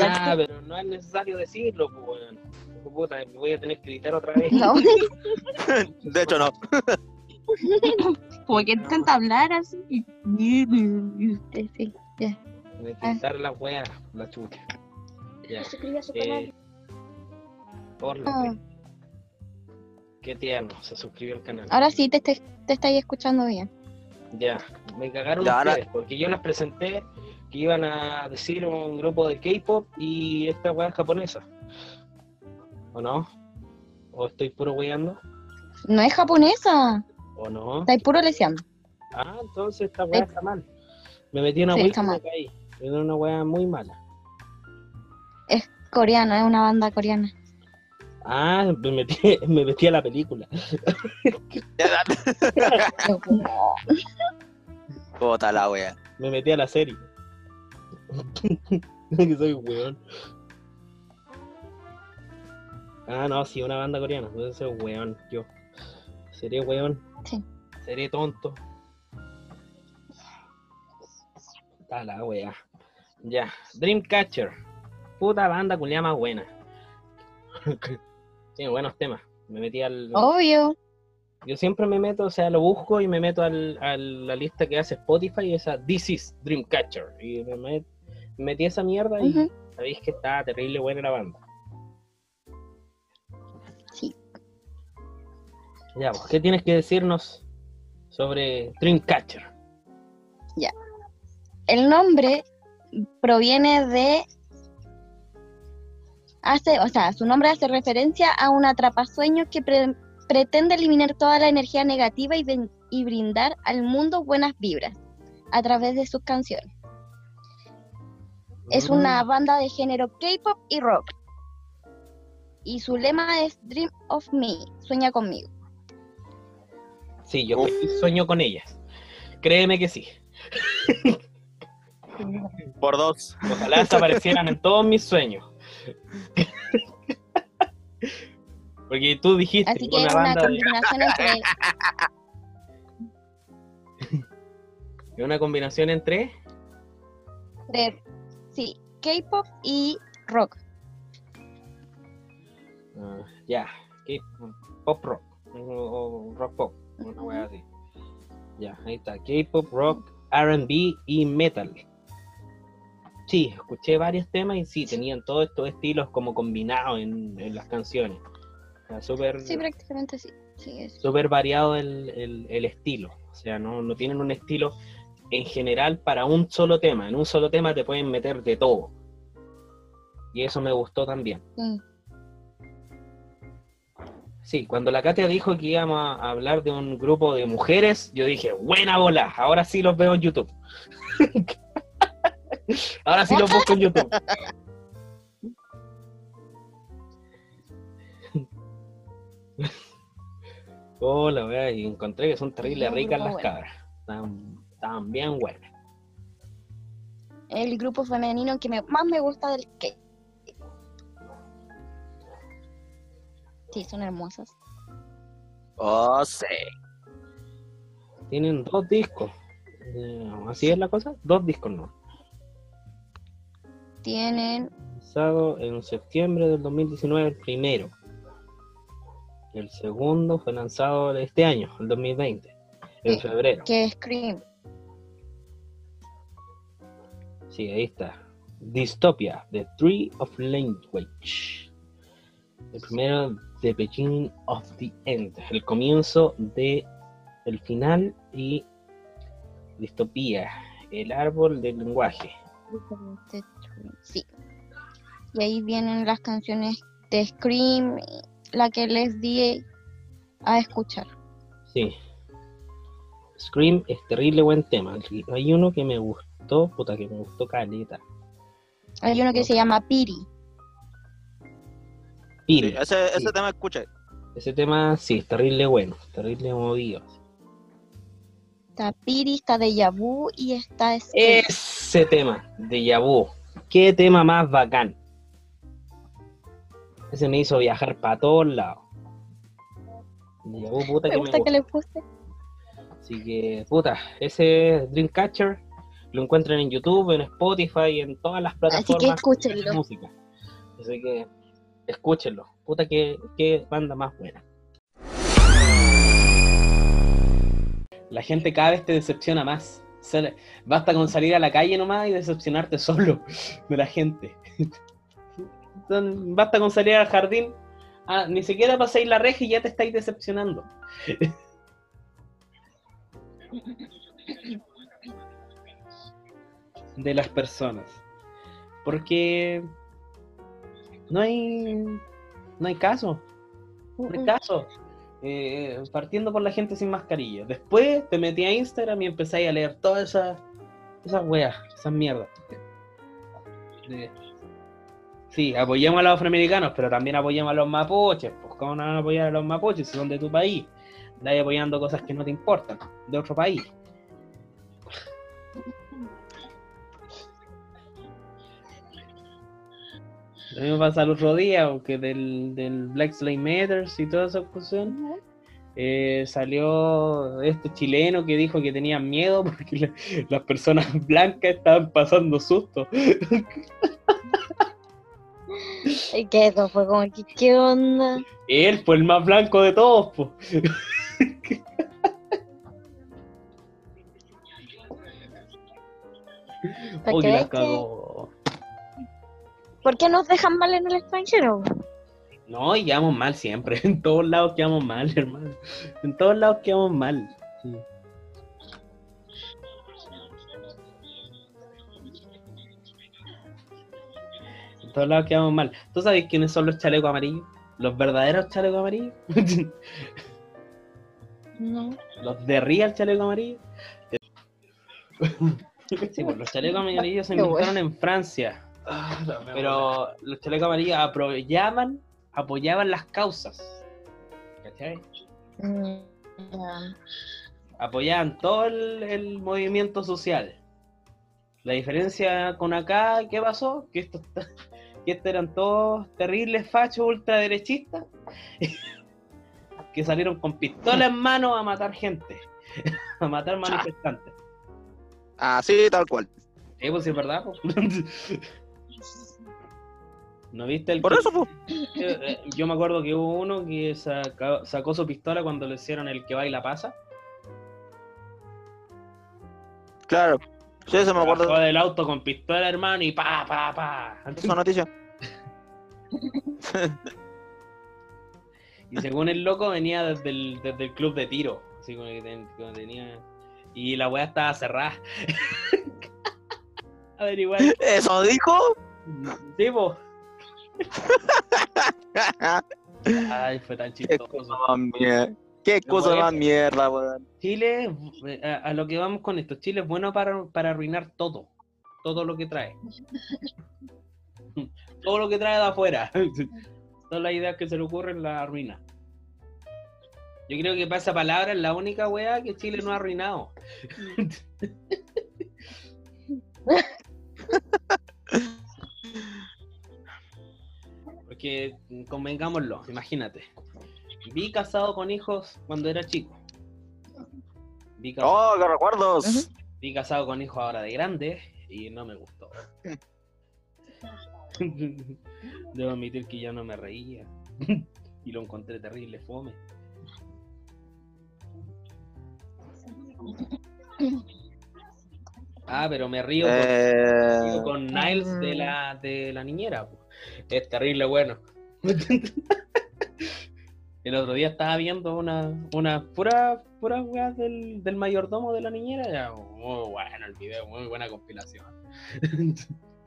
Ah, pero no es necesario decirlo, pues. Puta, me voy a tener que editar otra vez. No. De hecho, no. Como que intenta hablar así. Sí, sí. Me que editar la weá, la chucha. Ya. A su Eh, por la Ah. fe. Qué tierno, se suscribió al canal. Ahora sí te, te, te estáis escuchando bien. Ya, me cagaron Ya, ahora- ustedes, porque yo les presenté que iban a decir un grupo de K-pop y esta weá es japonesa. ¿O no? ¿O estoy puro weyando? No es japonesa. ¿O no? Estáis puro leseando. Ah, entonces esta weá está mal. Me metí en una Sí, y me caí. Una weá muy mala. Coreana, es una banda coreana. Ah, me metí, me metí a la película. Puta la wea. Me metí a la serie. que soy weón. Ah, no, sí, una banda coreana. Entonces soy weón, yo. Seré weón. Sí. Seré tonto. Está la wea. Ya. Dreamcatcher. Puta banda culiada más buena. Tiene buenos temas. Me metí al. Obvio. Yo siempre me meto, o sea, lo busco y me meto al, a la lista que hace Spotify y esa This is Dreamcatcher. Y me, met- me metí a esa mierda y sabéis que está terrible buena la banda. Ya, pues, ¿qué tienes que decirnos sobre Dreamcatcher? El nombre proviene de. Hace, o sea, su nombre hace referencia a un atrapasueños que pre- pretende eliminar toda la energía negativa y brindar al mundo buenas vibras a través de sus canciones. Es una Mm, banda de género K-pop y rock. Y su lema es Dream of Me, sueña conmigo. Sí, yo Uf. sueño con ellas. Créeme que sí. Por dos. Ojalá desaparecieran en todos mis sueños. Porque tú dijiste Así que una es una banda de- combinación entre es una combinación entre entre, sí, K-pop y rock. Ah, ya, K- pop rock o, o rock pop, una wea así. Ya, ahí está, K-pop, rock, R&B y metal. Sí, escuché varios temas y sí, tenían todos estos estilos como combinados en, en las canciones. O sea, súper Sí, prácticamente sí. Súper variado el, el- el estilo. O sea, no, no tienen un estilo en general para un solo tema. En un solo tema te pueden meter de todo. Y eso me gustó también. sí. Sí, cuando la Katia dijo que íbamos a hablar de un grupo de mujeres, yo dije, buena bola, ahora sí los veo en YouTube. ahora sí los busco en YouTube. Hola, wea, y encontré que son terribles ricas las bueno. cabras. Están, están bien buenas. El grupo femenino que me- más me gusta del K. Sí, son hermosas. Oh, sí. Tienen dos discos. Eh, ¿Así es la cosa? Dos discos no. Tienen Lanzado en septiembre del 2019 el primero. El segundo fue lanzado este año, el 2020, en Sí. febrero. que Scream. Sí, ahí está. Dystopia, The Tree of Language. El primero, The Beginning of the End. El comienzo de el final y distopía, el árbol del lenguaje. Sí. Y ahí vienen las canciones de Scream, la que les di a escuchar. Sí. Scream es terrible buen tema. Hay uno que me gustó, puta que me gustó caleta. Hay uno que se llama Piri. Sí, ese, ese Sí. tema escuché. Ese tema sí, es terrible bueno, terrible movido. Está Piri, está Deja Vu y está Scream. Ese tema de Yabu, qué tema más bacán. Ese me hizo viajar para todos lados. Deja vu, puta Me que me gusta que le guste. Así que, puta, ese Dreamcatcher lo encuentran en YouTube, en Spotify, en todas las Así que plataformas de escúchenlo. música. Así que, escúchenlo. Puta, que qué banda más buena. La gente cada vez te decepciona más. Basta con salir a la calle nomás y decepcionarte solo de la gente. Basta con salir al jardín. Ah, ni siquiera pasáis la reja y ya te estáis decepcionando. de las personas. Porque no hay no hay caso. No hay caso. Eh, partiendo por la gente sin mascarilla. Después te metí a Instagram y empecé a leer todas esas esas weas, esas mierdas. Sí, apoyemos a los afroamericanos, pero también apoyemos a los mapuches. Pues, ¿cómo no van a apoyar a los mapuches si son de tu país? Estás apoyando cosas que no te importan, de otro país. A mí me pasa el otro día, porque del, del Black Lives Matter y toda esa cuestión, eh, salió este chileno que dijo que tenían miedo porque la- las personas blancas estaban pasando susto. Que eso fue como que, ¿qué onda? Él fue el más blanco de todos, po. ¿Para Oh, qué? la cagó. ¿Por qué nos dejan mal en el extranjero? No, y quedamos mal siempre. En todos lados quedamos mal, hermano. En todos lados quedamos mal. Sí. En todos lados quedamos mal. ¿Tú sabes quiénes son los chalecos amarillos? Los verdaderos chalecos amarillos. No. los de Real chaleco amarillo. Sí, pues los chalecos amarillos se inventaron en Francia. Pero los chalecos amarillos apoyaban, apoyaban las causas. ¿Cachai? Mm, ya. Apoyaban todo el, el movimiento social. La diferencia con acá, ¿qué pasó? Que estos, que estos eran todos terribles fachos ultraderechistas que salieron con pistola en mano a matar gente, a matar manifestantes. Así, tal cual. Sí, pues sí, es verdad. ¿No viste el Por que- eso, pues. Eh, eh, Yo me acuerdo que hubo uno que saca- sacó su pistola cuando le hicieron el que baila pasa. Claro. Sí, eso me acuerdo Bajó de del auto con pistola, hermano, y pa, pa, pa. esa noticia. Y según el loco venía desde el, desde el club de tiro. Así como que ten- como tenía. Y la weá estaba cerrada. A ver, igual. ¿Eso dijo? Sí, po. Ay, fue tan Qué cosa chistoso. más mierda. Qué cosa más mierda, weón. Chile, eh, a, a lo que vamos con esto, Chile es bueno para, para arruinar todo, todo lo que trae. todo lo que trae de afuera. Todas las ideas que se le ocurren la arruina. Yo creo que para esa palabra es la única weá que Chile no ha arruinado. Porque convengámoslo, imagínate. Vi casado con hijos cuando era chico. Vi casado, ¡Oh, qué recuerdos! Vi casado con hijo ahora de grande y no me gustó. Debo admitir que ya no me reía y lo encontré terrible fome. Ah, pero me río con, Eh, río con Niles de la, de la niñera. Es terrible bueno. El otro día estaba viendo una, una pura, pura weas del, del mayordomo de la niñera. Ya, muy bueno el video, muy buena compilación.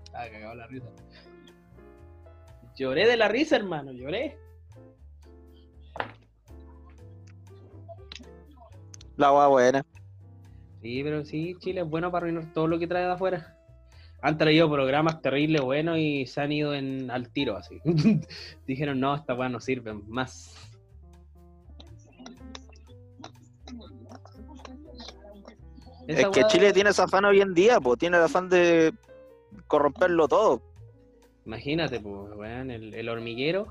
Estaba cagado la risa. Lloré de la risa, hermano, lloré. la hueá buena. Sí, pero sí, Chile es bueno para arruinar todo lo que trae de afuera. Han traído programas terribles buenos y se han ido en, al tiro así. Dijeron, no, esta weá no sirve más. Es Esa que Chile tiene ese afán hoy en día, pues tiene el afán de corromperlo todo. Imagínate, pues, weón, el, el hormiguero.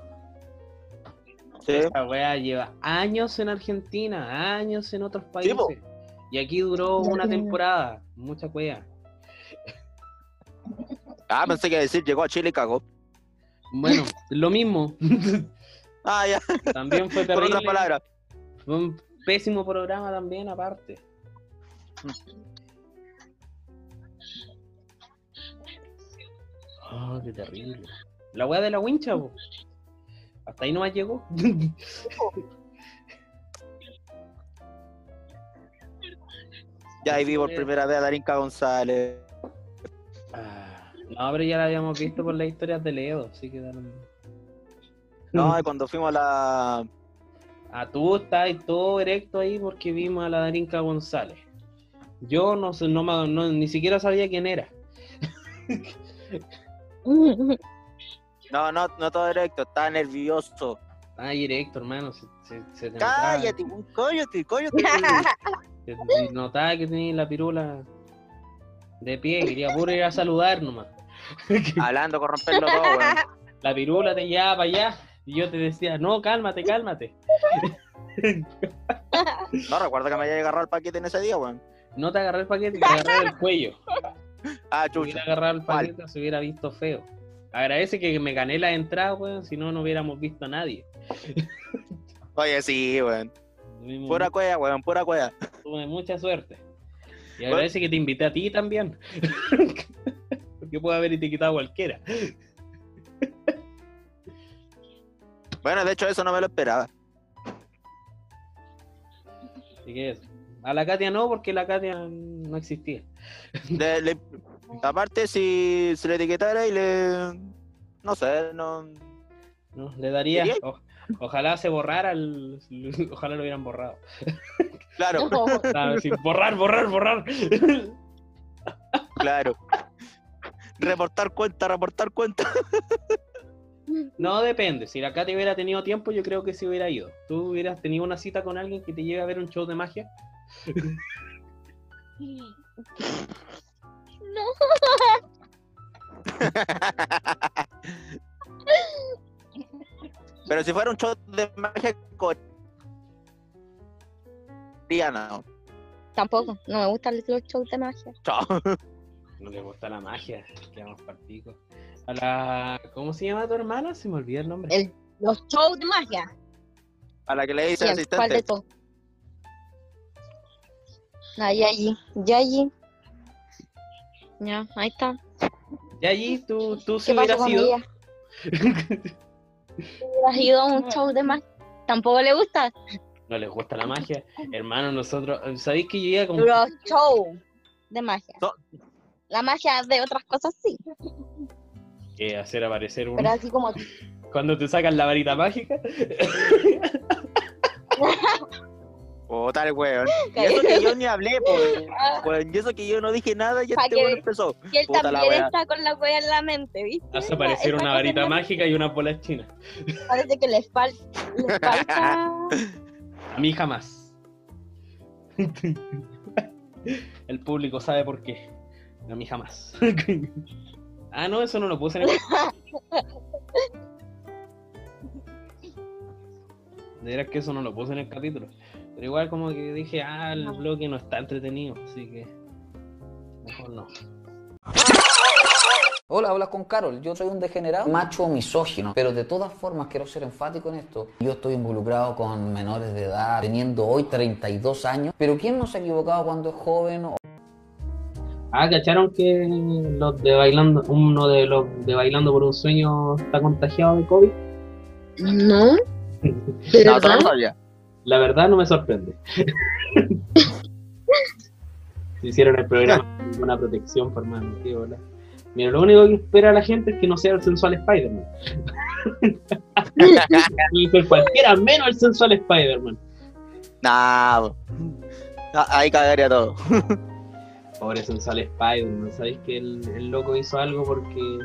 ¿sí? Esa weá lleva años en Argentina, años en otros países. y aquí duró una temporada, mucha weá. Ah, pensé que iba a decir, llegó a Chile y cagó. Bueno, lo mismo. Ah, ya, También fue por terrible. otras palabras. Fue un pésimo programa también, aparte. Oh, qué terrible. La weá de la wincha, po. Hasta ahí nomás llegó. Ya ahí vi por primera vez a Darinka González. No, pero ya la habíamos visto por las historias de Leo, así que daron- No, y cuando fuimos a la. Ah, tú estás todo erecto ahí porque vimos a la Darinka González. Yo no sé, no, me- no- ni siquiera sabía quién era. No, no, no todo directo, estaba nervioso. Ah, directo, hermano. Se, se, se te notaba- Cállate, un cállate, cállate. se te notaba que tenía la pirula de pie, quería puro ir a saludar nomás. Hablando, corromperlo todo, weón. La pirula te llevaba para allá y yo te decía, no, cálmate, cálmate. No recuerdo que me haya agarrado el paquete en ese día, weón. No te agarré el paquete, te agarré el cuello. Ah, Si hubiera chucha. agarrado el paquete, se hubiera visto feo. Agradece que me gané la entrada, weón, si no, no hubiéramos visto a nadie. Oye, sí, weón. Pura cueva, weón, pura cueva. Tuve mucha suerte. Y agradece que te invité a ti también. Porque puede haber etiquetado a cualquiera. Bueno, de hecho, eso no me lo esperaba. Así que eso. A la Katia no, porque la Katia no existía. Le- le- aparte, si se le etiquetara y le. No sé, no. ¿no? Le daría. Ojalá se borrara el. Ojalá lo hubieran borrado. Claro, Ah, sí, borrar, borrar, borrar. claro. Reportar cuenta, reportar cuenta. No depende. Si la Katia hubiera tenido tiempo, yo creo que se hubiera ido. ¿Tú hubieras tenido una cita con alguien que te lleve a ver un show de magia? No, Pero si fuera un show de magia coreana, ¿no? tampoco. No me gustan los shows de magia. No le gusta la magia. Quedamos partidos. A la. ¿Cómo se llama tu hermana? Se me olvida el nombre. El- los shows de magia. A la que le dice ¿Quién? ¿Cuál de asistente. todos? Ah, Yayi. Yayi. Ya, ahí está. Y allí tú, tú si ¿Qué pasó hubieras con ido. ella? ¿Has ido a un show de magia? ¿Tampoco le gusta? no les gusta la magia. Hermano, nosotros. ¿Sabéis que yo iba con. Los shows de magia. La magia de otras cosas sí, que hacer aparecer un. pero así como Cuando te sacan la varita mágica. O tal, weón. Y eso que yo ni hablé, pues. Weón, y eso que yo no dije nada y Pa' este weón empezó. que él Puta también está con la wea en la mente, ¿viste? Hace aparecer una varita mágica y una bola china. Parece que le, fal- le falta. A mí jamás. El público sabe por qué. A mí jamás. Ah, no, eso no lo puse en el. De veras que eso no lo puse en el capítulo. Pero igual como que dije, ah, el bloque no está entretenido, así que mejor no. Hola, hablas con Carol. Yo soy un degenerado macho misógino, pero de todas formas quiero ser enfático en esto. Yo estoy involucrado con menores de edad, teniendo hoy 32 años, pero ¿quién no se ha equivocado cuando es joven? Ah, ¿cacharon que los de bailando, uno de los de bailando por un sueño está contagiado de COVID? No, ¿de No, verdad? La verdad no me sorprende. Se hicieron el programa con ninguna protección, por hermano. qué bola. Mira, lo único que espera la gente es que no sea el sensual Spider-Man. Cualquiera menos el sensual Spider-Man. Nah. Ah, ahí cagaría todo. Pobre sensual Spider-Man. ¿Sabéis que el, el loco hizo algo porque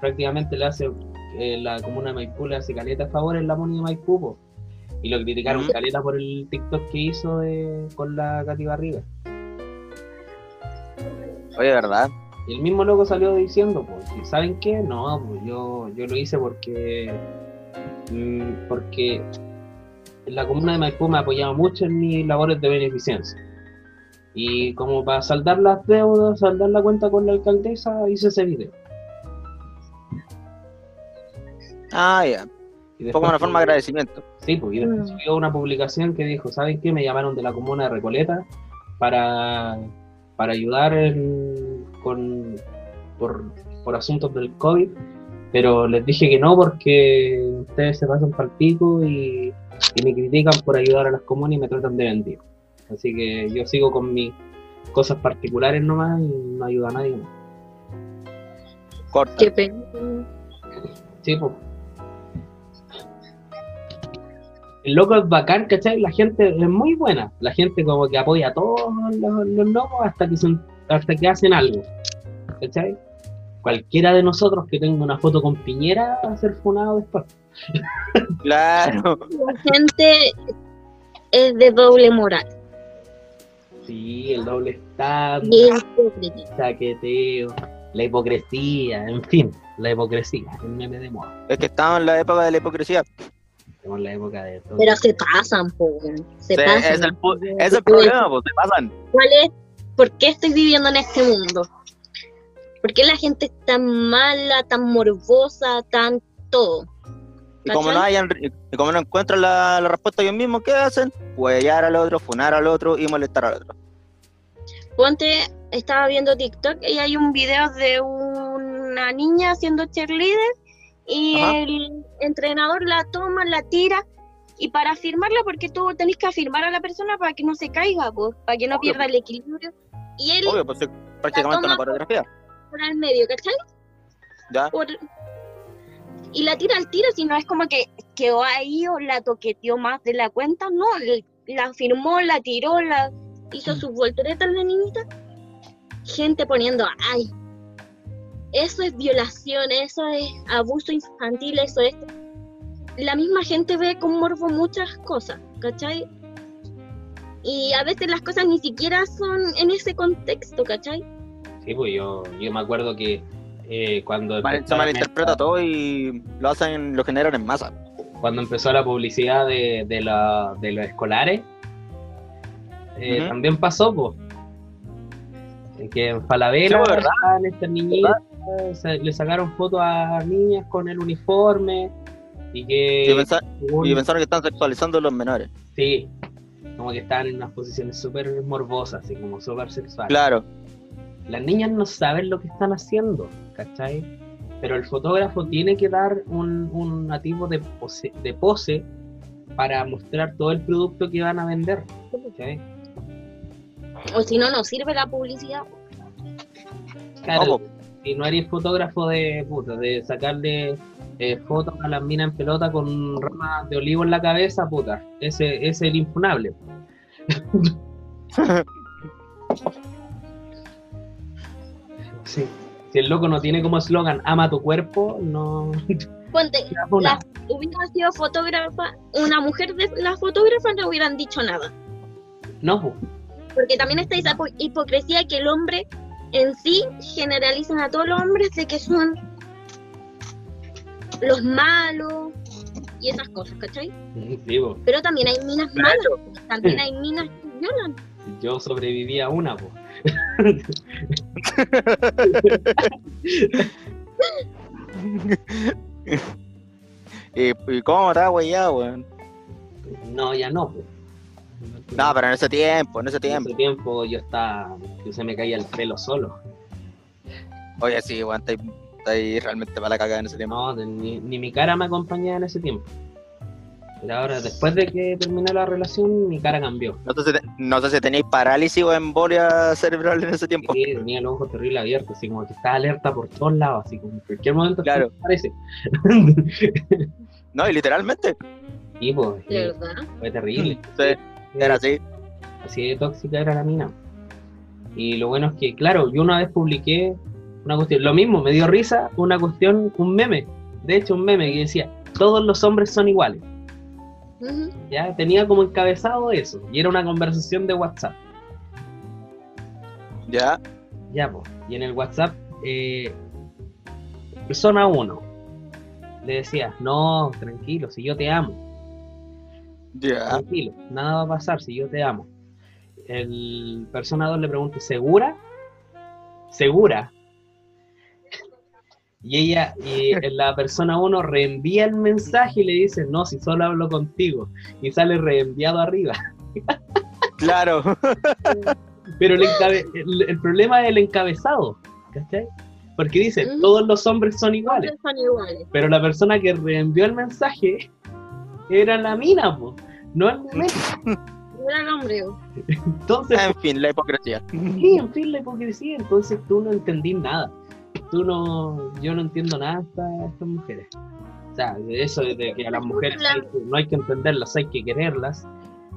prácticamente le hace eh, la comuna de Maipú le hace caleta a favor en la Moni de Maipú? po. Y lo criticaron Ujú. caleta por el TikTok que hizo de, con la Katy Barriga. Oye, ¿verdad? Y el mismo loco salió diciendo, pues, ¿y ¿saben qué? No, pues yo, yo lo hice porque mm, porque la comuna de Maipú me apoyaba mucho en mis labores de beneficencia. Y como para saldar las deudas, saldar la cuenta con la alcaldesa, hice ese video. Ah, ya. Y poco después una forma de agradecimiento. Sí, pues, y después Mm. subió una publicación que dijo, ¿saben qué? Me llamaron de la comuna de Recoleta para, para ayudar en- con, por, por asuntos del COVID, pero les dije que no porque ustedes se pasan para el pico y, y me critican por ayudar a las comunas y me tratan de vendido. Así que yo sigo con mis cosas particulares nomás y no ayudo a nadie más. Corta. Qué pena. Sí, pues. El loco es bacán, ¿cachai? La gente es muy buena. La gente como que apoya a todos los, los locos hasta que, son, hasta que hacen algo. ¿Cachai? Cualquiera de nosotros que tenga una foto con Piñera va a ser funado después. Claro. La gente es de doble moral. Sí, el doble estado, Y es hipócrita. saqueteo, la hipocresía, en fin, la hipocresía, el meme de moda. Es que estamos en la época de la hipocresía. Estamos en la época de todo. Pero se pasan, po. Se Sí, pasan. es, el, pu- es el problema, pues se pasan. ¿Cuál es? ¿Por qué estoy viviendo en este mundo? ¿Por qué la gente es tan mala, tan morbosa, tan todo? Y como no hayan, y como no encuentran la, la respuesta ellos mismos, ¿qué hacen? Huellar al otro, funar al otro y molestar al otro. Ponte, estaba viendo TikTok y hay un video de una niña haciendo cheerleader y Ajá. el entrenador la toma, la tira y para afirmarla, porque tú tenés que afirmar a la persona para que no se caiga, pues, para que no Obvio, pierda el equilibrio. Y él Obvio, pues es prácticamente una toma- coreografía. por al medio, ¿cachai? ¿Ya? Por... Y la tira al tiro, si no es como que quedó ahí o la toqueteó más de la cuenta, no, la firmó, la tiró, la hizo sus volteretas la niñita. Gente poniendo, ay, eso es violación, eso es abuso infantil, eso es... La misma gente ve con morbo muchas cosas, ¿cachai? Y a veces las cosas ni siquiera son en ese contexto, ¿cachai? Sí, pues yo, yo me acuerdo que eh, cuando Mal- se malinterpreta todo y lo hacen, lo generan en masa. cuando empezó la publicidad de, de, la- de los escolares, eh, también pasó, pues. Que en Falabella Sí, estas niñitas, le sacaron fotos a niñas con el uniforme y que Y, pensa- según- y pensaron que están sexualizando a los menores. sí, como que estaban en unas posiciones súper morbosas, así como súper sexuales. Claro. Las niñas no saben lo que están haciendo, ¿cachai? Pero el fotógrafo tiene que dar un, un tipo de pose, de pose para mostrar todo el producto que van a vender, ¿cachai? O si no, no sirve la publicidad. Claro, si no eres fotógrafo de puta, de sacarle eh, fotos a las minas en pelota con ramas de olivo en la cabeza, puta, ese ese es el infunable. sí. Si el loco no tiene como eslogan ama tu cuerpo, no. Ponte, la, hubiera sido fotógrafa, una mujer de la fotógrafa no hubieran dicho nada. No, po. Porque también está esa hipo- hipocresía que el hombre en sí generalizan a todos los hombres de que son los malos y esas cosas, ¿cachai? Sí, po. Pero también hay minas malas, también hay minas que violan. Yo sobreviví a una, po. ¿Y, y cómo está, güey, ya, weón? No, ya no, po. No, pero en ese tiempo, en ese En tiempo. ese tiempo yo estaba, que se me caía el pelo solo. Oye, sí, weón, está ahí, está ahí realmente para la cagada en ese tiempo. No, ni, ni mi cara me acompañaba en ese tiempo. Pero ahora, después de que terminé la relación, mi cara cambió. No sé, si te- no sé si tenéis parálisis o embolia cerebral en ese tiempo. Sí, tenía los ojos terrible abiertos, así como que estaba alerta por todos lados, así como en cualquier momento Claro. parece. No, y literalmente. y pues, verdad. fue terrible. Sí, era así. Así de tóxica era la mina. Y lo bueno es que, claro, yo una vez publiqué una cuestión, lo mismo, me dio risa una cuestión, un meme, de hecho un meme que decía, todos los hombres son iguales. Ya tenía como encabezado eso, y era una conversación de WhatsApp. Ya, Ya, pues. Y en el WhatsApp, eh, persona 1 le decía, no, tranquilo, si yo te amo. ya. Tranquilo, nada va a pasar si yo te amo. El persona 2 le pregunta, ¿segura? ¿Segura? Y ella, y la persona 1 reenvía el mensaje y le dice, no, si solo hablo contigo. Y sale reenviado arriba. Claro. Pero el, encabe- el- el problema es el encabezado, ¿cachai? Porque dice, todos los hombres son iguales. Todos son iguales. Pero la persona que reenvió el mensaje era la mina, po, no el momento. Era el hombre. Entonces, En fin, la hipocresía. Sí, en fin, la hipocresía. Entonces tú no entendí nada. Tú no, yo no entiendo nada de estas, mujeres. O sea, de eso de que a las mujeres hay que- no hay que entenderlas, hay que quererlas.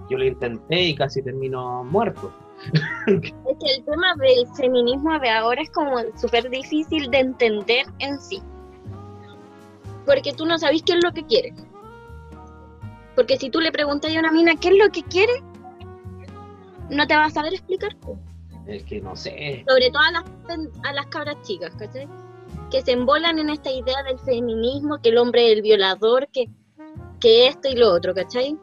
Yo lo intenté y casi termino muerto. Es que el tema del feminismo de ahora es como súper difícil de entender en sí. Porque tú no sabes qué es lo que quiere. Porque si tú le preguntas a una mina qué es lo que quiere, no te va a saber explicar. Es que no sé. Sobre todo a las, a las cabras chicas, ¿cachai? Que se embolan en esta idea del feminismo, que el hombre es el violador, que, que esto y lo otro, ¿cachai?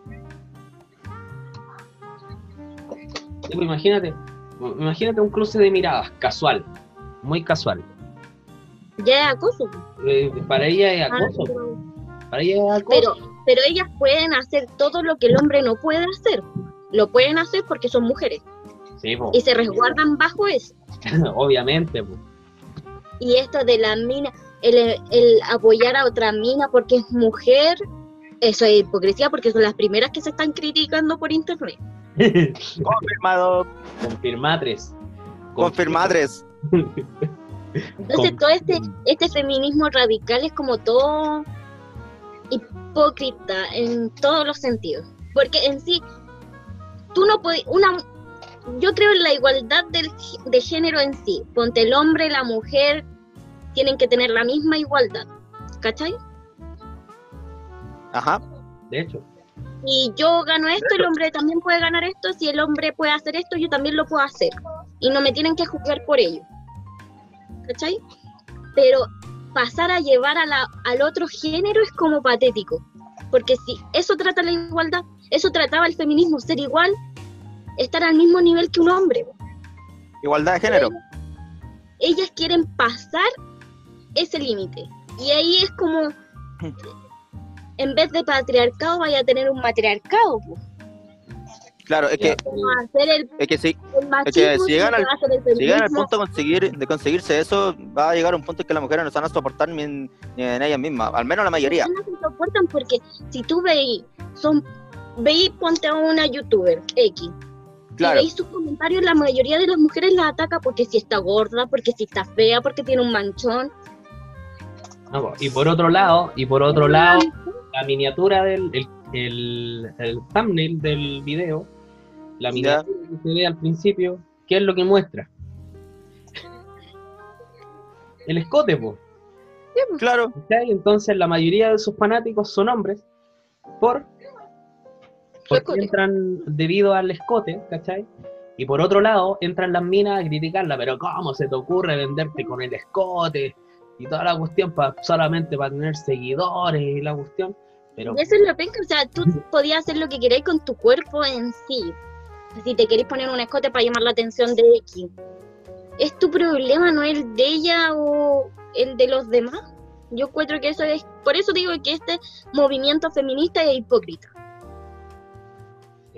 Sí, pues imagínate, imagínate un cruce de miradas, casual, muy casual. Ya es acoso. Eh, para ella es Ah, acoso. pero- Para ella es acoso. pero, pero ellas pueden hacer todo lo que el hombre no puede hacer. Lo pueden hacer porque son mujeres Sí, po, y se resguardan bajo eso. obviamente. po. Y esto de la mina, el, el apoyar a otra mina porque es mujer, eso es hipocresía porque son las primeras que se están criticando por internet. Confirmado. Confirmatres. Confirmadres. Entonces todo este, este feminismo radical es como todo hipócrita en todos los sentidos. Porque en sí, tú no puedes, una, yo creo en la igualdad del, de género en sí. Ponte el hombre y la mujer tienen que tener la misma igualdad. ¿Cachai? Ajá. De hecho, Y yo gano esto, el hombre también puede ganar esto. Si el hombre puede hacer esto, yo también lo puedo hacer. Y no me tienen que juzgar por ello. ¿Cachai? Pero pasar a llevar a la- al otro género es como patético. Porque si eso trata la igualdad, eso trataba el feminismo, ser igual, estar al mismo nivel que un hombre. Igualdad de género. Ellas quieren pasar ese límite. Y ahí es como, en vez de patriarcado, vaya a tener un matriarcado. Claro, es que, el, es que si, el machismo, si llegan al- a si llegan punto de, conseguir, de conseguirse eso, va a llegar un punto en que las mujeres no se van a soportar ni en, ni en ellas mismas. Al menos la mayoría. no se soportan porque si tú veis, son, veis, ponte a una youtuber X, Claro. y veis sus comentarios, la mayoría de las mujeres la ataca porque si está gorda, porque si está fea, porque tiene un manchón. no, y por otro lado, y por otro lado, la miniatura del el, el, el thumbnail del video, la Ya. miniatura que se ve al principio, ¿qué es lo que muestra? El escote, pues. Claro. Entonces la mayoría de sus fanáticos son hombres por porque escote. entran debido al escote, ¿cachai? Y por otro lado, entran las minas a criticarla, pero ¿cómo se te ocurre venderte con el escote? Y toda la cuestión pa- solamente para tener seguidores y la cuestión. Pero Y eso es lo penca, o sea, tú podías hacer lo que queráis con tu cuerpo en sí. Si te queréis poner un escote para llamar la atención de X. Es tu problema, no el de ella o el de los demás. Yo encuentro que eso es, por eso digo que este movimiento feminista es hipócrita.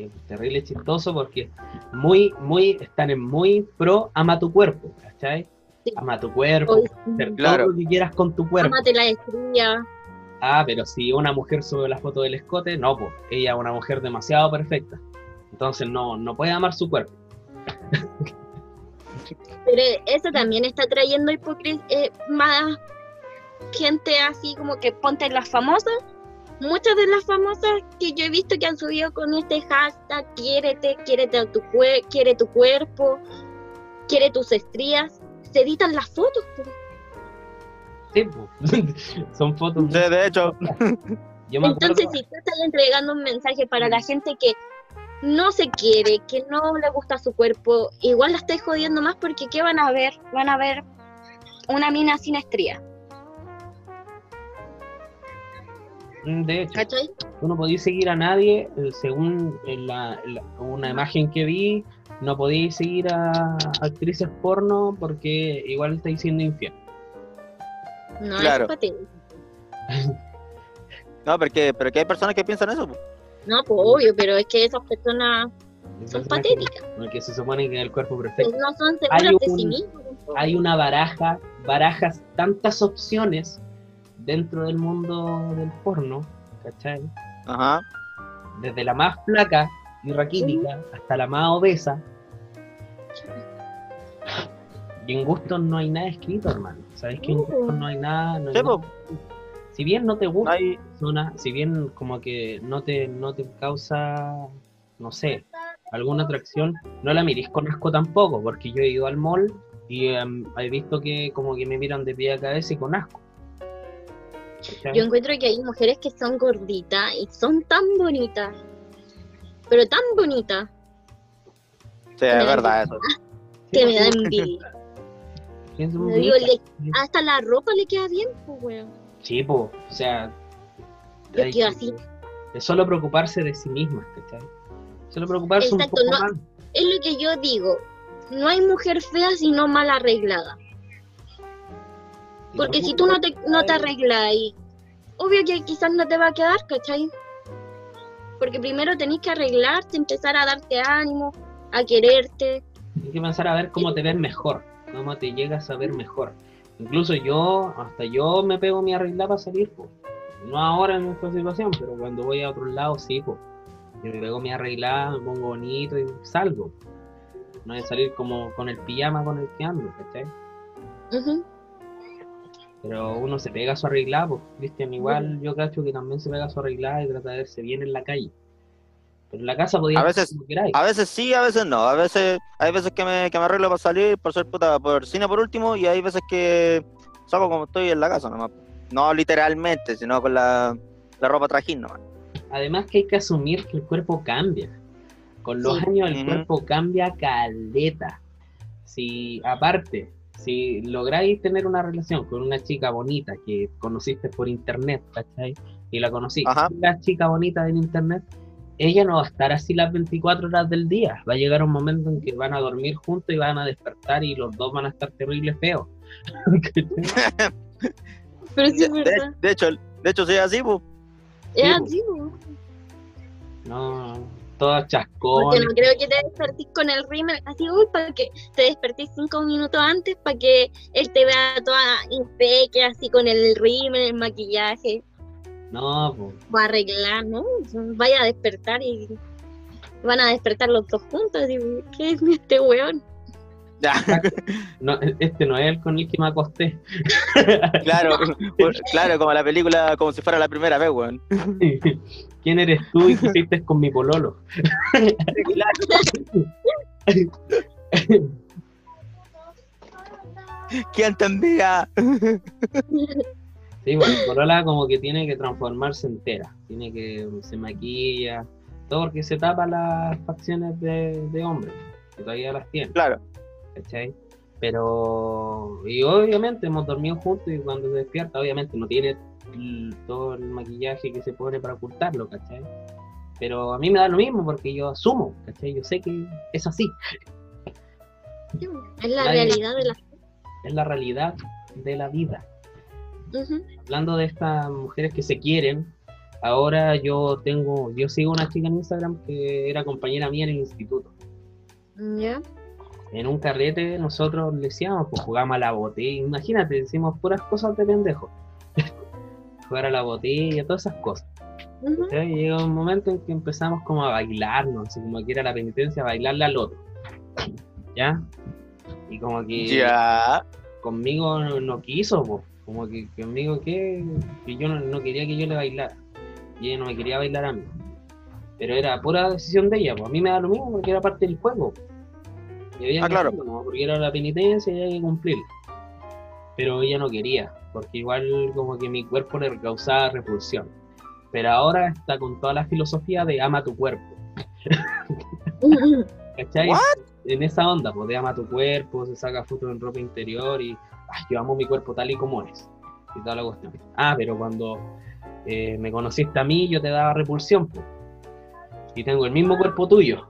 Es terrible chistoso porque muy, muy, están en muy pro ama tu cuerpo, ¿cachai? Sí. Ama tu cuerpo, hacer Claro. todo lo que quieras con tu cuerpo. Ámate la estría. Ah, pero si una mujer sube la foto del escote, no, pues ella es una mujer demasiado perfecta. Entonces no, no puede amar su cuerpo. Pero eso también está trayendo hipocres eh, más gente así como que ponte las famosas. Muchas de las famosas que yo he visto que han subido con este hashtag, quiérete, quiérete a tu cue- quiere tu cuerpo, quiere tus estrías, se editan las fotos. po. Sí. Son fotos. Sí, de hecho, Yo me acuerdo, Entonces, si tú estás entregando un mensaje para la gente que no se quiere, que no le gusta su cuerpo, igual la estáis jodiendo más porque ¿qué van a ver? Van a ver una mina sin estrías, de hecho, ¿cachai? tú no podías seguir a nadie, eh, según la- la- una imagen que vi, no podías seguir a actrices porno porque igual estáis siendo infiel. No, Claro. es patético. no, porque, pero que hay personas que piensan eso. No, pues obvio, pero es que esas personas son patéticas. Porque se supone que es el cuerpo pues perfecto. no son Hay seguras de un- sí tampoco. hay una baraja, barajas tantas opciones dentro del mundo del porno, ¿cachai? Ajá. Desde la más flaca y raquítica hasta la más obesa. Y en gustos no hay nada escrito, hermano. ¿Sabes que en gustos no hay nada? no hay nada? Si bien no te gusta Hay, la persona, si bien como que no te, no te causa, no sé, alguna atracción, no la mirís con asco tampoco, porque yo he ido al mall y em, he visto que como que me miran de pie a cabeza y con asco. Yo encuentro que hay mujeres que son gorditas y son tan bonitas, pero tan bonitas, sí, es verdad eso. que me da envidia. Digo, le- hasta la ropa le queda bien, pues, weón. Sí, po, o sea, Yo hay así. es solo preocuparse de sí mismas, ¿cachai? Solo preocuparse Exacto, un poco no- más. Es lo que yo digo. No hay mujer fea sino mal arreglada. Porque si tú no te, no te arreglas ahí, obvio que quizás no te va a quedar, ¿cachai? Porque primero tenés que arreglarte, empezar a darte ánimo, a quererte. Hay que pensar a ver cómo te ves mejor, cómo te llegas a ver mejor. Incluso yo, hasta yo me pego mi arreglada para salir, po. no ahora en esta situación, pero cuando voy a otro lado sí, po. yo me pego mi arreglada, me pongo bonito y salgo. No es salir como con el pijama con el que ando, ¿cachai? Ujú. Pero uno se pega su arreglada, pues Cristian igual yo cacho que también se pega su arreglada y trata de verse bien en la calle. Pero en la casa podía A hacer veces- como queráis. A veces sí, a veces no. A veces, hay veces que me, que me arreglo para salir, por ser puta, por cine por último, y hay veces que saco como estoy en la casa nomás. No literalmente, sino con la, la ropa trajín nomás. Además que hay que asumir que el cuerpo cambia. Con los Sí. años el cuerpo cambia caleta. Si aparte, si lográis tener una relación con una chica bonita que conociste por internet, ¿cachai? Y la conocí, la chica bonita en internet, ella no va a estar así las 24 horas del día. Va a llegar un momento en que van a dormir juntos y van a despertar y los dos van a estar terribles feos. Pero sí es De, verdad. de hecho, de hecho, es así, pues. Es Sí, así, ¿no? no, todas Porque chascones. no creo que te despertís con el rímel así, uy, para que te despertís cinco minutos antes para que él te vea toda impeque, así con el rímel, el maquillaje, No, pues. va a arreglar, ¿no? Vaya a despertar y van a despertar los dos juntos. ¿Qué es este weón? No, este no es el con el que me acosté. claro, claro, como la película, como si fuera la primera vez, weón. ¿Quién eres tú y qué hiciste con mi pololo? ¿Quién te envía? Sí, bueno, mi polola como que tiene que transformarse entera. Tiene que se maquilla, todo porque se tapa las facciones de, de hombre, que todavía las tiene, Claro, ¿cachai? Pero, y obviamente hemos dormido juntos y cuando se despierta, obviamente no tiene todo el maquillaje que se pone para ocultarlo, ¿cachai? Pero a mí me da lo mismo porque yo asumo, ¿cachai? Yo sé que es así, Es la realidad de la... es la realidad de la vida. Hablando de estas mujeres que se quieren, ahora yo tengo, yo sigo una chica en Instagram que era compañera mía en el instituto. Ya. En un carrete nosotros le decíamos, pues jugamos a la botella, imagínate, decimos puras cosas de pendejo. Jugar a la botella, todas esas cosas. Y llegó un momento en que empezamos como a bailarnos, así como que era la penitencia, bailarle al otro. ¿Ya? Y como que Ya. conmigo no, no quiso, po. como que conmigo que, que yo no, no quería que yo le bailara. Y ella no me quería bailar a mí. Pero era pura decisión de ella, pues a mí me da lo mismo porque era parte del juego. Y había Ah, que claro. porque era la penitencia y había que cumplirla. Pero ella no quería, porque igual como que mi cuerpo le causaba repulsión. Pero ahora está con toda la filosofía de ama tu cuerpo. ¿Cachai? En esa onda, pues de ama tu cuerpo, se saca fotos en ropa interior y "Ay, yo amo mi cuerpo tal y como es. Y toda la cuestión. Ah, pero cuando eh, me conociste a mí, yo te daba repulsión, pues. Y tengo el mismo cuerpo tuyo.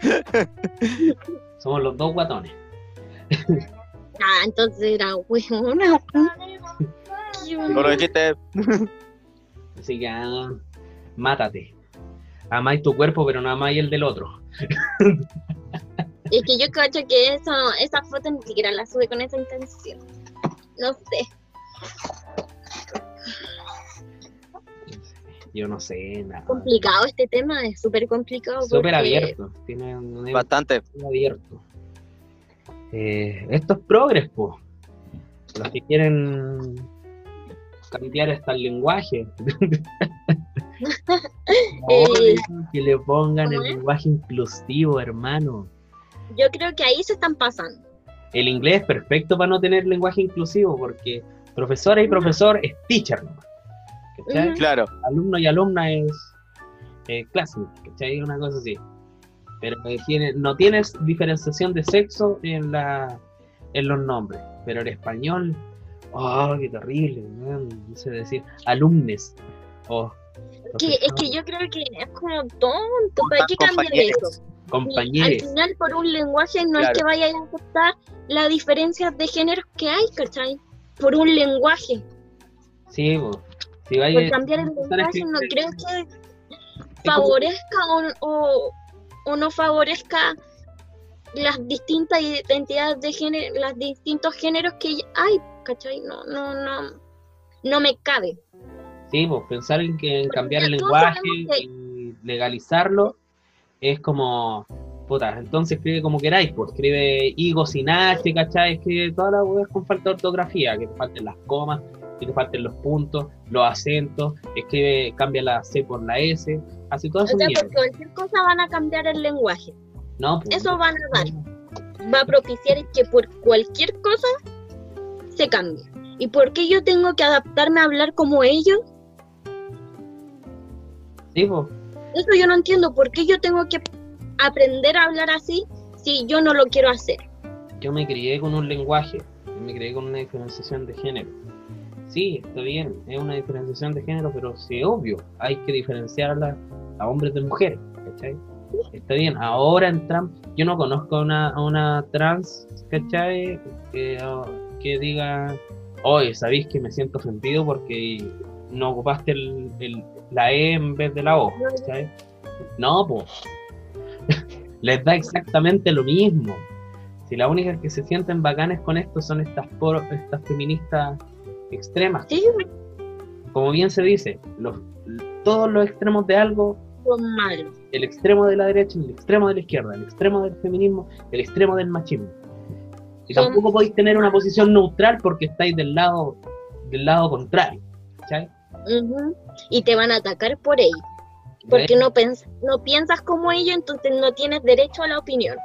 Somos los dos guatones. Ah, entonces era huevona. No lo dijiste. Así que ah, mátate. Amáis tu cuerpo, pero no amáis el del otro. Es que yo cacho que eso, esa foto ni siquiera la sube con esa intención. No sé, Yo no sé, nada. complicado este tema, es súper complicado. Súper abierto. Tiene un Bastante. abierto. Eh, estos progres, po. Los que quieren cambiar hasta el lenguaje. Eh, que le pongan el lenguaje inclusivo, hermano. Yo creo que ahí se están pasando. El inglés es perfecto para no tener lenguaje inclusivo, porque profesora y profesor es teacher nomás. Claro. alumno y alumna es eh, classmate, ¿cachai? Una cosa así. Pero eh, tiene, no tienes diferenciación de sexo en, la, en los nombres. Pero en español, oh, qué terrible, man, no sé decir, alumnes. o Que, es que yo creo que es como tonto, ¿para qué cambiar Compañeros. eso? Y al compañeros. final, por un lenguaje, no Claro. es que vaya a aceptar las diferencias de género que hay, ¿cachai? Por un lenguaje. Sí, Por cambiar el lenguaje, no creo que como- favorezca o, o, o no favorezca las distintas identidades de género, los distintos géneros que hay, ¿cachai? No, no, no, no me cabe. Sí, pues pensar en que en cambiar el lenguaje que- y legalizarlo es como, puta, entonces escribe como queráis, pues escribe higo sin H, ¿cachai? Escribe todas las weas con falta de ortografía, que te falten las comas, que te falten los puntos, los acentos, escribe, cambia la C por la S, eso sea, mierda. por cualquier cosa van a cambiar el lenguaje. No, pues, Eso van a dar. Va a propiciar que por cualquier cosa se cambie. ¿Y por qué yo tengo que adaptarme a hablar como ellos? sí, pues, Eso yo no entiendo. ¿Por qué yo tengo que aprender a hablar así si yo no lo quiero hacer? yo me crié con un lenguaje, me crié con una diferenciación de género. Sí, está bien, es una diferenciación de género, pero sí, obvio, hay que diferenciarla a hombres de mujeres, ¿cachai? Está bien, ahora en trans, yo no conozco a una, una trans, ¿cachai? Que, diga, oye, ¿sabéis que me siento ofendido porque no ocupaste el- la E en vez de la O, ¿cachai? No, pues, les da exactamente lo mismo. Si las únicas que se sienten bacanes con esto son estas, por- estas feministas extremas, Sí, como bien se dice, los, todos los extremos de algo son malos. el extremo de la derecha, el extremo de la izquierda, el extremo del feminismo, el extremo del machismo. Y Son- tampoco podéis tener una posición neutral porque estáis del lado del lado contrario. ¿cachai? Ujú. Y te van a atacar por ello. Porque no, no piensas como ellos, entonces no tienes derecho a la opinión.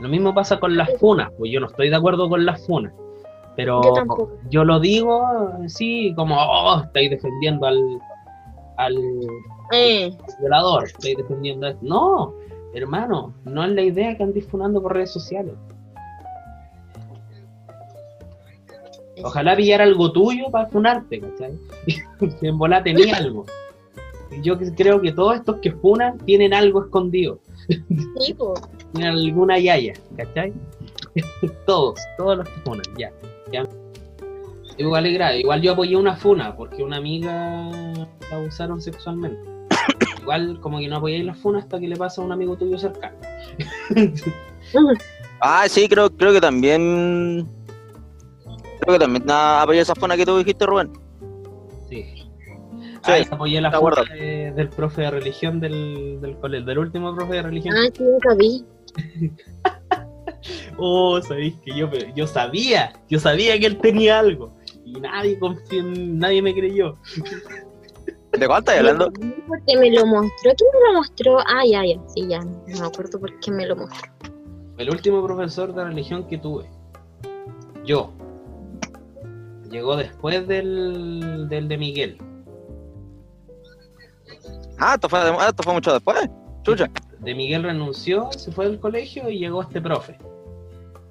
Lo mismo pasa con las funas, pues yo no estoy de acuerdo con las funas. Pero Yo lo digo sí, como, oh, estáis defendiendo al, al Eh, violador, estáis defendiendo a este". No, hermano, no es la idea que andes funando por redes sociales. Ojalá pillara algo tuyo para funarte, ¿cachai? En bola tenía algo. Yo creo que todos estos que funan tienen algo escondido. Tienen alguna yaya, ¿cachai? todos, todos los que funan, ya. Igual es grave. Igual yo apoyé una funa porque una amiga la abusaron sexualmente. Igual como que no apoyé la funa hasta que le pasa a un amigo tuyo cercano. Ah, sí, creo, creo que también. Creo que también ah, apoyé esa zona que tú dijiste, Rubén. Sí. Ah, apoyé la funa acuerdo. de- del profe de religión del, del colegio, del último profe de religión. Ah, sí, nunca vi. Oh, sabéis que yo, yo sabía, yo sabía que él tenía algo. Y nadie nadie me creyó. ¿De cuánto estás hablando? Porque me lo mostró. ¿Quién me lo mostró? Ah, ya, ya. Sí, ya. No me acuerdo por qué me lo mostró. El último profesor de religión que tuve, yo, llegó después del, del de Miguel. Ah, esto fue, ah, esto fue mucho después. Chucha. De Miguel renunció, se fue del colegio y llegó este profe.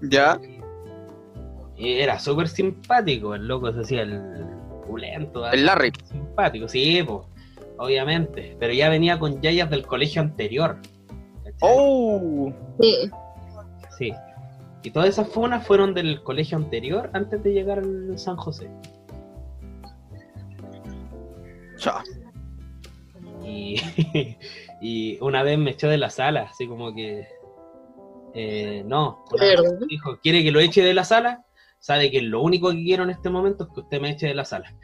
Ya. Y era súper simpático, el loco se hacía el pulento. El Larry. Simpático, sí, pues, obviamente. Pero ya venía con yayas del colegio anterior. ¿cachai? Oh. Sí. Sí. Y todas esas funas fueron del colegio anterior antes de llegar al San José. Cha. Y, y una vez me echó de la sala, así como que. Eh, no, dijo, ¿quiere que lo eche de la sala? Sabe que lo único que quiero en este momento es que usted me eche de la sala.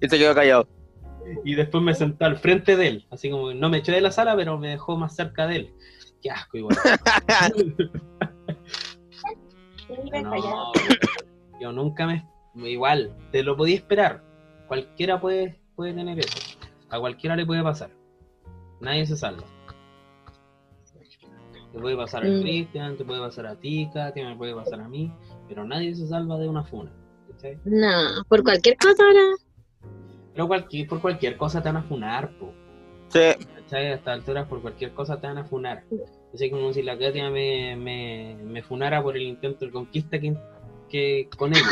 Y se quedó callado. Y después me sentó al frente de él, así como no me echó de la sala, pero me dejó más cerca de él. Qué asco, igual. No, yo nunca me. Igual, te lo podía esperar. Cualquiera puede, puede tener eso. A cualquiera le puede pasar. Nadie se salva. Te puede pasar a Mm. Cristian, te puede pasar a ti, Katia, me puede pasar a mí, pero nadie se salva de una funa. ¿cachai? No, por cualquier cosa ahora. Pero cualquier, por cualquier cosa te van a funar, po. Sí. ¿cachai? A estas alturas por cualquier cosa te van a funar. Así como si la Katia me, me, me funara por el intento de conquista que, que con ella.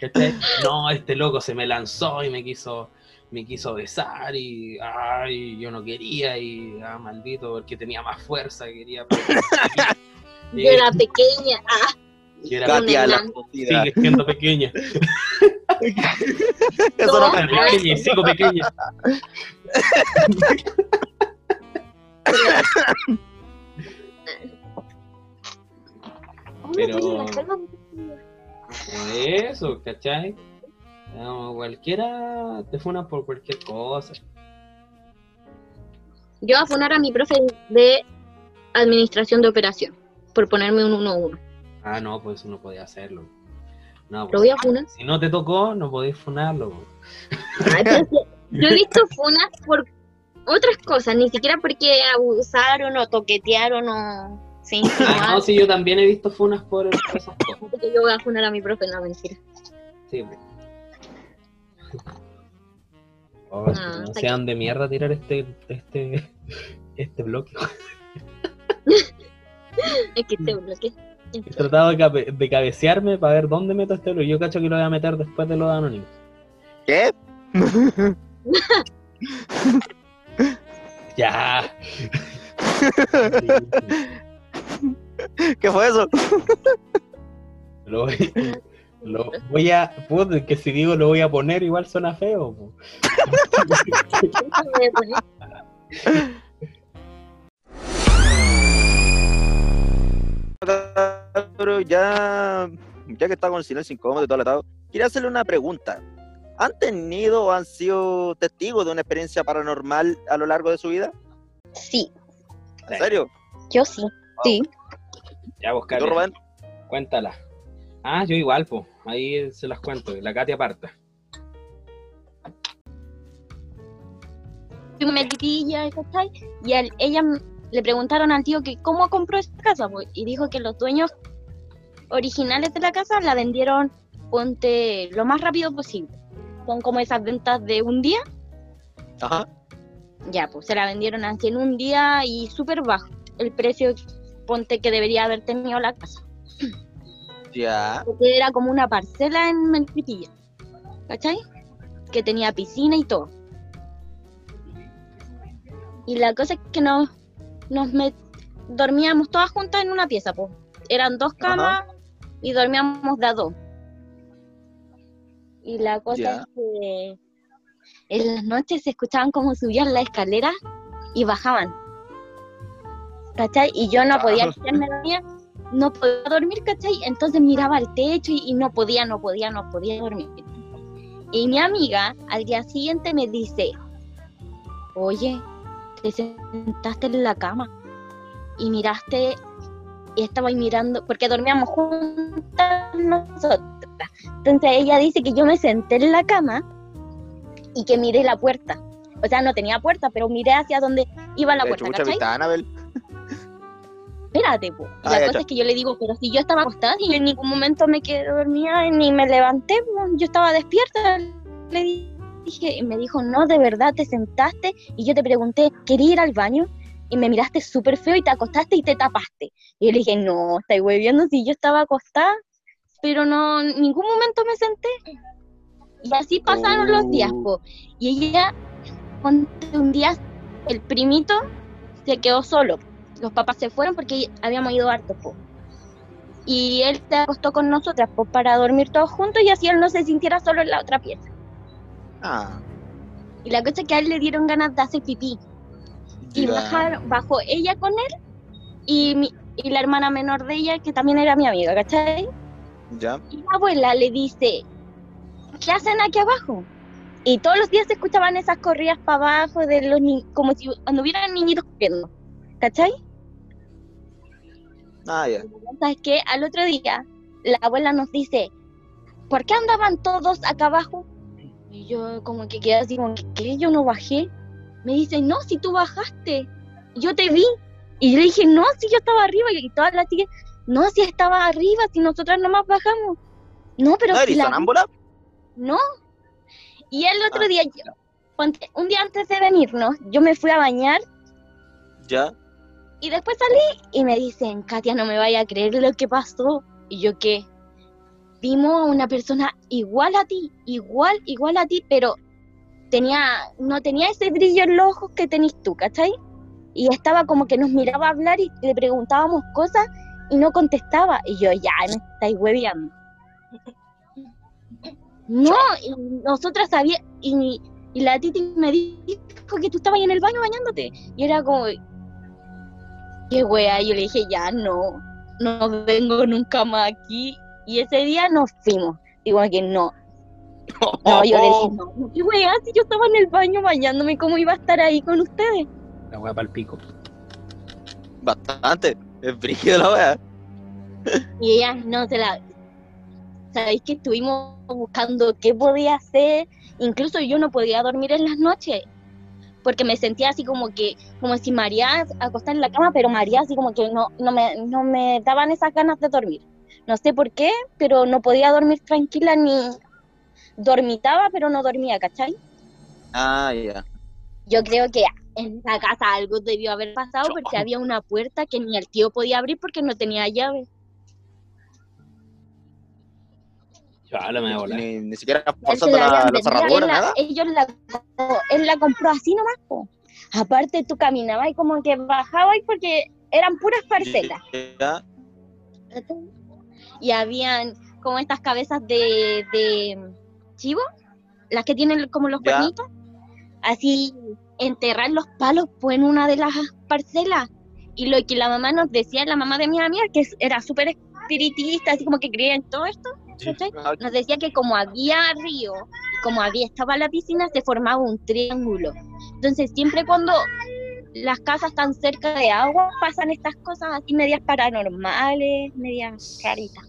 ¿Cachai? No, este loco se me lanzó y me quiso me quiso besar y ay, yo no quería y ah, maldito porque tenía más fuerza, quería y, Yo era pequeña. Ah, y era- Katia, la sigue siendo pequeña, Eso no pequeña sigo pequeña. Pero- eso, ¿cachai? No, cualquiera te funa por cualquier cosa. Yo voy a funar a mi profe de administración de operación por ponerme un 1-1. Ah, no, pues no podía hacerlo. No, Lo voy a funar. si no te tocó, no podéis funarlo. Ay, que Yo he visto funas por otras cosas, ni siquiera porque abusaron o toquetearon o se Ah, no, sí, yo también he visto funas por esas cosas. Yo voy a funar a mi profe, no, mentira. Sí, pues. Oh, Ah, no a dónde mierda tirar este, este, este bloque. Es que te bloqueé. He tratado de, cabe- de cabecearme para ver dónde meto este bloque. Yo cacho que lo voy a meter después de los anónimos. ¿Qué? Ya. ¿Qué fue eso? Lo voy, lo voy a. Puta, que si digo lo voy a poner, igual suena feo. po. Pero ya, ya que está con el silencio incómodo y todo atado, quería hacerle una pregunta. ¿Han tenido o han sido testigos de una experiencia paranormal a lo largo de su vida? Sí, ¿En serio? yo sí. Sí. Ya, buscar. Cuéntala. Ah, yo igual, pues. Ahí se las cuento. La Katia aparta. Metidilla, ¿cachai? Y al- ella le preguntaron al tío que cómo compró esta casa, pues, y dijo que los dueños originales de la casa la vendieron, ponte, lo más rápido posible. Son como esas ventas de un día, Ajá. ya, pues se la vendieron así en un día y súper bajo el precio ponte que debería haber tenido la casa. Ya. Porque era como una parcela en Melipilla. ¿Cachai? Que tenía piscina y todo. Y la cosa es que nos, nos met- dormíamos todas juntas en una pieza, pues. Eran dos camas y dormíamos de a dos. Y la cosa Ya. es que en las noches se escuchaban como subían la escalera y bajaban. ¿Cachai? Y yo no podía quedarme dormida, no podía dormir, ¿cachai? Entonces miraba al techo y, y no podía, no podía, no podía dormir. Y mi amiga al día siguiente me dice, oye, te sentaste en la cama y miraste y estaba ahí mirando, porque dormíamos juntas nosotras. Entonces ella dice que yo me senté en la cama y que miré la puerta. O sea, no tenía puerta, pero miré hacia donde iba la puerta. Espérate, po. Y Ah, la cosa es que yo le digo, pero si yo estaba acostada y yo en ningún momento me quedé dormida ni me levanté, po. yo estaba despierta. Le dije, y me dijo, no, de verdad te sentaste y yo te pregunté, ¿quería ir al baño? Y me miraste súper feo y te acostaste y te tapaste. Y yo le dije, no, estáis hueviando si yo estaba acostada, pero no, en ningún momento me senté. Y así pasaron los días, po. Y ella, un día, el primito se quedó solo. Los papás se fueron porque habíamos ido harto, po. Y él se acostó con nosotras, pues, para dormir todos juntos y así él no se sintiera solo en la otra pieza. Ah. Y la cosa es que a él le dieron ganas de hacer pipí. Y bajaron, bajó ella con él y, mi- y la hermana menor de ella, que también era mi amiga, ¿cachai? Ya. Y la abuela le dice, ¿qué hacen aquí abajo? Y todos los días se escuchaban esas corridas para abajo de los ni como si anduvieran niñitos corriendo, ¿cachai? Ah, ya. ¿Sabes qué? Al otro día, la abuela nos dice, ¿por qué andaban todos acá abajo? Y yo como que quedé así, como que, ¿qué? Yo no bajé. Me dice, no, si tú bajaste, yo te vi. Y yo le dije, no, si yo estaba arriba. Y todas las chicas, no, si estaba arriba, si nosotras nomás bajamos. No, pero ¿No si eres la sonámbula? no. Y el otro Ah, día, yo- un día antes de venirnos, yo me fui a bañar Ya. Y después salí y me dicen, Katia, no me vaya a creer lo que pasó. Y yo, ¿qué? Vimos a una persona igual a ti, igual, igual a ti, pero tenía, no tenía ese brillo en los ojos que tenés tú, ¿cachai? Y estaba como que nos miraba hablar y le preguntábamos cosas y no contestaba. Y yo, ya, me estáis hueveando. No, y nosotras sabíamos, y, la Titi me dijo que tú estabas en el baño bañándote. Y era como, qué wea, yo le dije, ya no, no vengo nunca más aquí. Y ese día nos fuimos. Digo que no. No, yo le dije, no, qué wea, si yo estaba en el baño bañándome, ¿cómo iba a estar ahí con ustedes? La wea para el pico. Bastante. Es brígido la wea. Y ella no se la. Sabéis que estuvimos buscando qué podía hacer. Incluso yo no podía dormir en las noches. Porque me sentía así como que, como si María acostada en la cama, pero María así como que no, no, me, no me daban esas ganas de dormir. No sé por qué, pero no podía dormir tranquila ni dormitaba, pero no dormía, ¿cachai? Ah, ya. Yo creo que en la casa algo debió haber pasado porque había una puerta que ni el tío podía abrir porque no tenía llave. Me voy. Ni, ni siquiera forzando la cerradura, él la- nada. ellos la, él la compró así nomás, po. Aparte tú caminabas y como que bajabas porque eran puras parcelas. Ya. Y habían como estas cabezas de, de chivo, las que tienen como los cuernitos. Así enterrar los palos pues en una de las parcelas. Y lo que la mamá nos decía, la mamá de mi amiga, que era súper espiritista, así como que creía en todo esto, ¿cachai? Nos decía que como había río como había estaba la piscina se formaba un triángulo entonces siempre cuando las casas están cerca de agua pasan estas cosas así medias paranormales medias raritas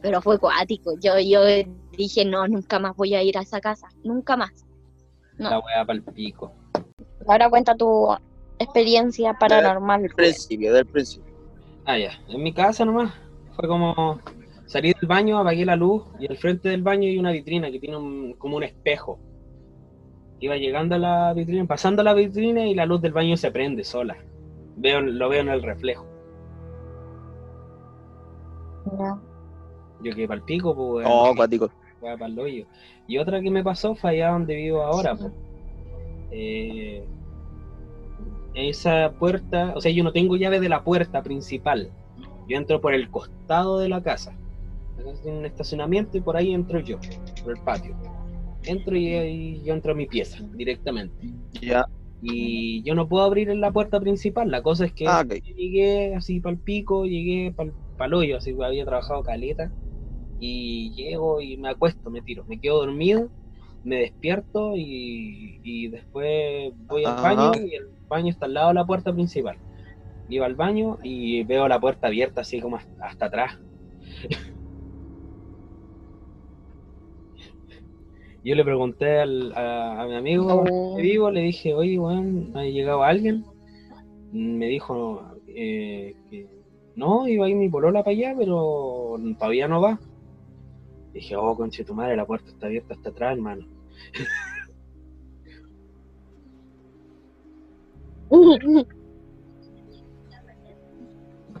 pero fue cuático yo yo dije no nunca más voy a ir a esa casa nunca más No. La wea para el pico. ahora cuenta tu experiencia paranormal Del principio, del principio. Ah, ya. En mi casa nomás. Fue como salí del baño, apagué la luz y al frente del baño hay una vitrina que tiene un- como un espejo. Iba llegando a la vitrina, pasando a la vitrina y la luz del baño se prende sola. Veo, lo veo en el reflejo. Ya. Yo quedé para el pico, pues. No, weón, cuático. Y otra que me pasó fue allá donde vivo ahora, pues. Eh, esa puerta, o sea, yo no tengo llave de la puerta principal. Yo entro por el costado de la casa. La casa tiene un estacionamiento y por ahí entro yo, por el patio. Entro y, y yo entro a mi pieza directamente. Ya. Y yo no puedo abrir la puerta principal. La cosa es que Ah, llegué así para el pico, llegué para el hoyo, así que había trabajado caleta. Y llego y me acuesto, me tiro, me quedo dormido, me despierto y, y después voy al Ajá. baño y el baño está al lado de la puerta principal. Iba al baño y veo la puerta abierta así como hasta, atrás. Yo le pregunté al- a, a mi amigo que vivo, le dije, oye, weón, ¿ha llegado alguien? Me dijo eh, que no, iba a ir mi polola para allá, pero todavía no va. Dije, oh, conche tu madre, la puerta está abierta hasta atrás, hermano.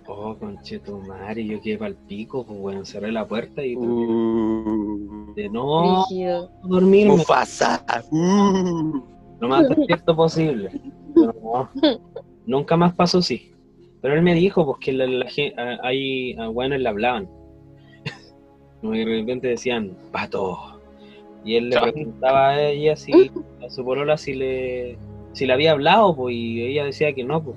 Oh, conche tu madre, yo quedé para el pico, pues bueno, cerré la puerta y Uh, de no Brígido. dormirme Mufasa. Uh. lo más despierto posible. Pero no, nunca más pasó así. Pero él me dijo pues que la, la gen- a- ahí a buenos le hablaban. Que de repente decían, pato. Y él le preguntaba a ella si a su polola si le si le había hablado, pues, y ella decía que no, pues.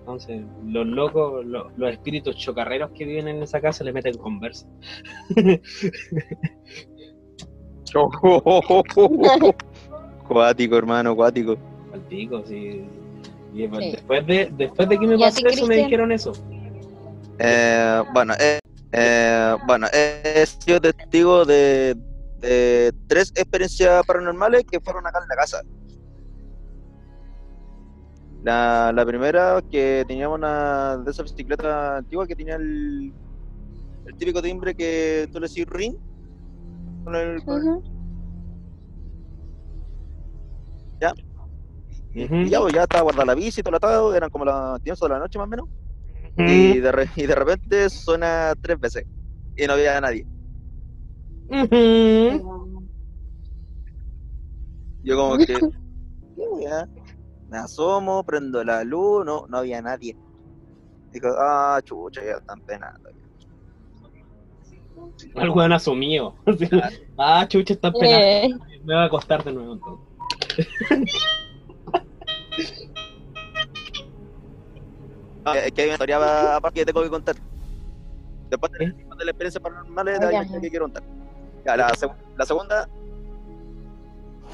Entonces, los locos, lo- los espíritus chocarreros que viven en esa casa le meten conversa. Cuático, hermano, cuático. Pico, sí. Y Sí. después, de, después de que me ¿Y a pasó eso, me dijeron eso. Eh, bueno, eh, eh, bueno, he sido testigo de, de tres experiencias paranormales que fueron acá en la casa. La, la primera, que teníamos una de esas bicicletas antiguas que tenía el, el típico timbre que tú le decís ring. Con el, con el- Ujú. y, ya, pues, ya estaba guardada la bici, todo lo atado, eran como las 10 de la noche más o menos. Y de, re- y de repente suena tres veces y no había nadie. Ujú. Yo como que. Me asomo, prendo la luz, no, no había nadie. Dijo, ah, chucha, ya están penando. El weón asumió. ah, chucha, está penando. Eh, Me va a acostar de nuevo entonces. Ah, Es que hay una historia aparte que tengo que contar. Después de, ¿Eh? después de la experiencia paranormal, Ah, hay una que quiero contar. Ya, la, seg- la segunda...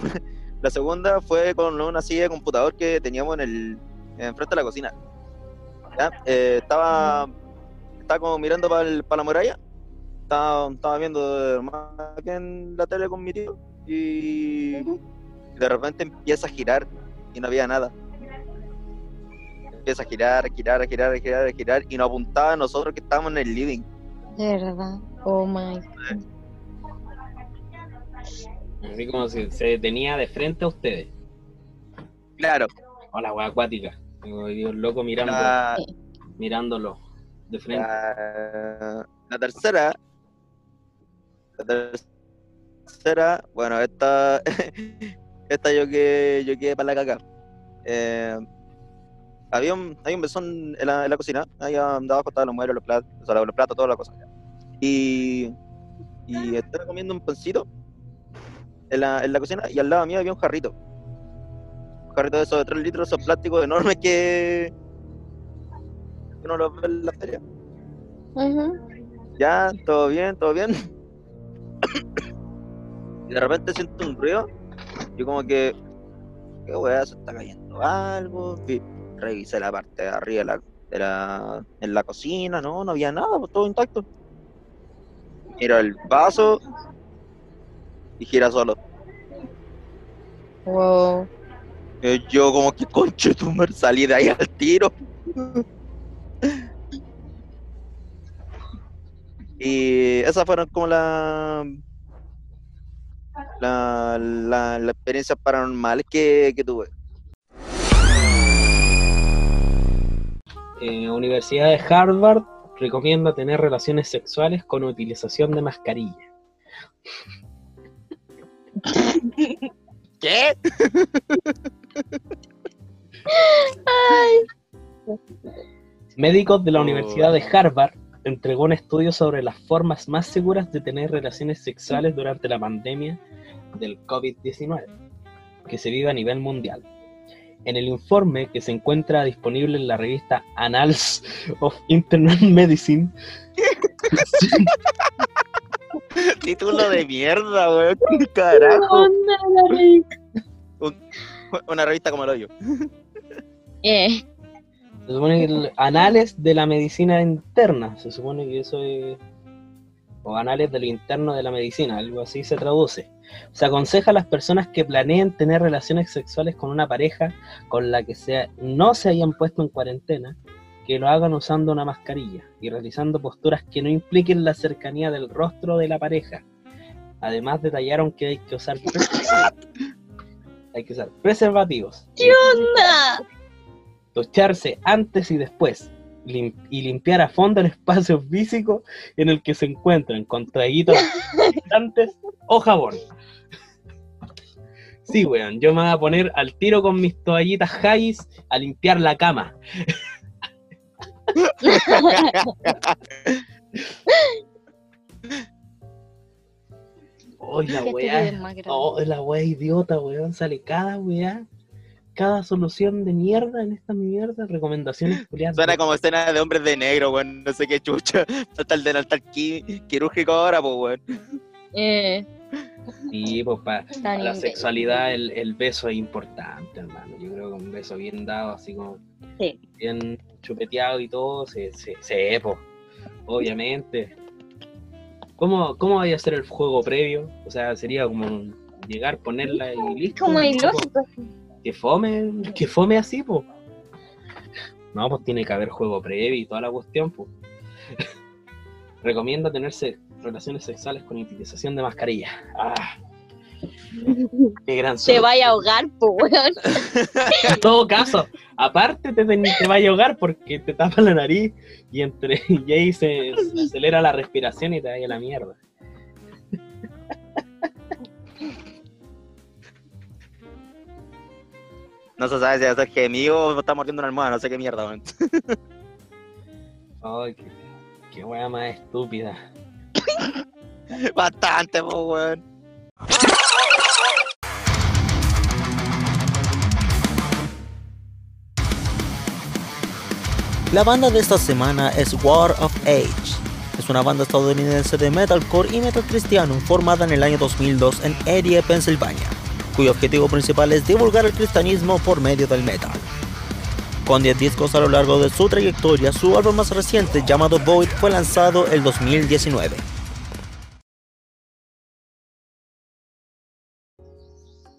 la segunda fue con una silla de computador que teníamos en el enfrente de la cocina. ¿Ya? Eh, estaba, estaba como mirando para la muralla. Estaba, estaba viendo más que en la tele con mi tío. Y de repente empieza a girar y no había nada. Empieza a girar, a girar, a girar, a girar, a girar y nos apuntaba a nosotros que estábamos en el living. de verdad. Oh my God. Así como si se detenía de frente a ustedes. Claro, Hola, weá acuática. Digo, Dios loco mirando, la, mirándolo de frente. la, la tercera, la tercera, bueno, esta, esta yo que yo quedé para la caca. Eh, había un, hay un mesón en la, en la cocina, ahí andaba acostado los muebles, los platos, o sea, los platos, todas las cosas. Y, y estaba comiendo un pancito en la, en la cocina y al lado mío había un jarrito. Un jarrito de esos de 3 litros, esos plásticos enormes que que uno los ve en la feria. Ya, todo bien, todo bien. y de repente siento un ruido. Y como que, qué weá, se está cayendo algo. Vi- revisé la parte de arriba de la, de la- en la cocina, no, no había nada, pues todo intacto. Miro el vaso y gira solo. Wow. Eh, Yo como que conche tu madre, salí de ahí al tiro. y esas fueron como la la, la, la experiencia paranormal que, que tuve. Eh, Universidad de Harvard recomienda tener relaciones sexuales con utilización de mascarilla. ¿Qué? Médicos de la Oh. Universidad de Harvard entregó un estudio sobre las formas más seguras de tener relaciones sexuales durante la pandemia del COVID-19 que se vive a nivel mundial. En el informe que se encuentra disponible en la revista Annals of Internal Medicine, Título de mierda, weón. Carajo. Una revista como el hoyo. Eh, se supone que el Anales de la Medicina Interna, se supone que eso es... o Anales de lo Interno de la Medicina, algo así se traduce. Se aconseja a las personas que planeen tener relaciones sexuales con una pareja con la que sea, no se hayan puesto en cuarentena, que lo hagan usando una mascarilla y realizando posturas que no impliquen la cercanía del rostro de la pareja. Además detallaron que hay que usar hay que usar preservativos. ¿Qué onda? ducharse antes y después lim- y limpiar a fondo el espacio físico en el que se encuentran con traguitos antes o jabón. Sí, weón, yo me voy a poner al tiro con mis toallitas Haggis a limpiar la cama. Oh, la Este weá. Oh, la weá idiota, weón. Sale cada weá. Cada solución de mierda en esta mierda. Recomendaciones culiadas. Suena como escena de hombres de negro, weón. No sé qué chucha. Hasta el qui- quirúrgico ahora, pues, weón. Eh, Sí, pues para la sexualidad el, el beso es importante, hermano. Yo creo que un beso bien dado, así como Sí. bien chupeteado y todo, se, se, se obviamente. ¿Cómo, ¿Cómo vaya a ser el juego previo? O sea, sería como llegar, ponerla y listo. Como ilógico. Que fome, que fome así, pues. No, pues tiene que haber juego previo y toda la cuestión, pues. Recomienda tenerse relaciones sexuales con utilización de mascarilla. Ah, qué gran Se suerte. vaya a ahogar, pues, weón. En todo caso, aparte te, te, te va a ahogar porque te tapa la nariz y entre y ahí se, se acelera la respiración y te vaya a la mierda. No se sabe si ser gemido o está mordiendo una almohada, no sé qué mierda, weón. Ay, qué, qué wea más estúpida. Bastante, pues, weón. La banda de esta semana es War of Age. Es una banda estadounidense de metalcore y metal cristiano formada en el año 2002 en Erie, Pensilvania, cuyo objetivo principal es divulgar el cristianismo por medio del metal. Con 10 discos a lo largo de su trayectoria, su álbum más reciente llamado Void fue lanzado el 2019.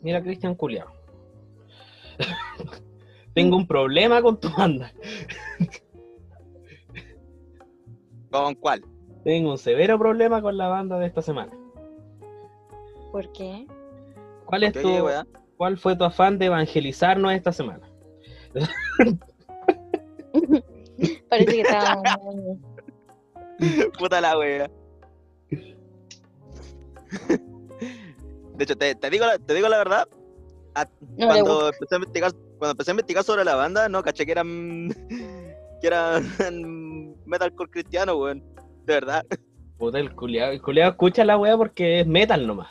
Mira, Cristian Culiao. Tengo un problema con tu banda. ¿Con cuál? Tengo un severo problema con la banda de esta semana. ¿Por qué? ¿Cuál es ¿Qué, tu, cuál fue tu afán de evangelizarnos esta semana? Parece que muy... Puta la wea. De hecho, te, te digo, la- te digo la verdad. a- No cuando, empecé a investigar, cuando empecé a investigar sobre la banda, no caché que eran. que eran metalcore cristiano, weón. De verdad. Puta, el culiao. El culiao escucha la wea porque es metal nomás.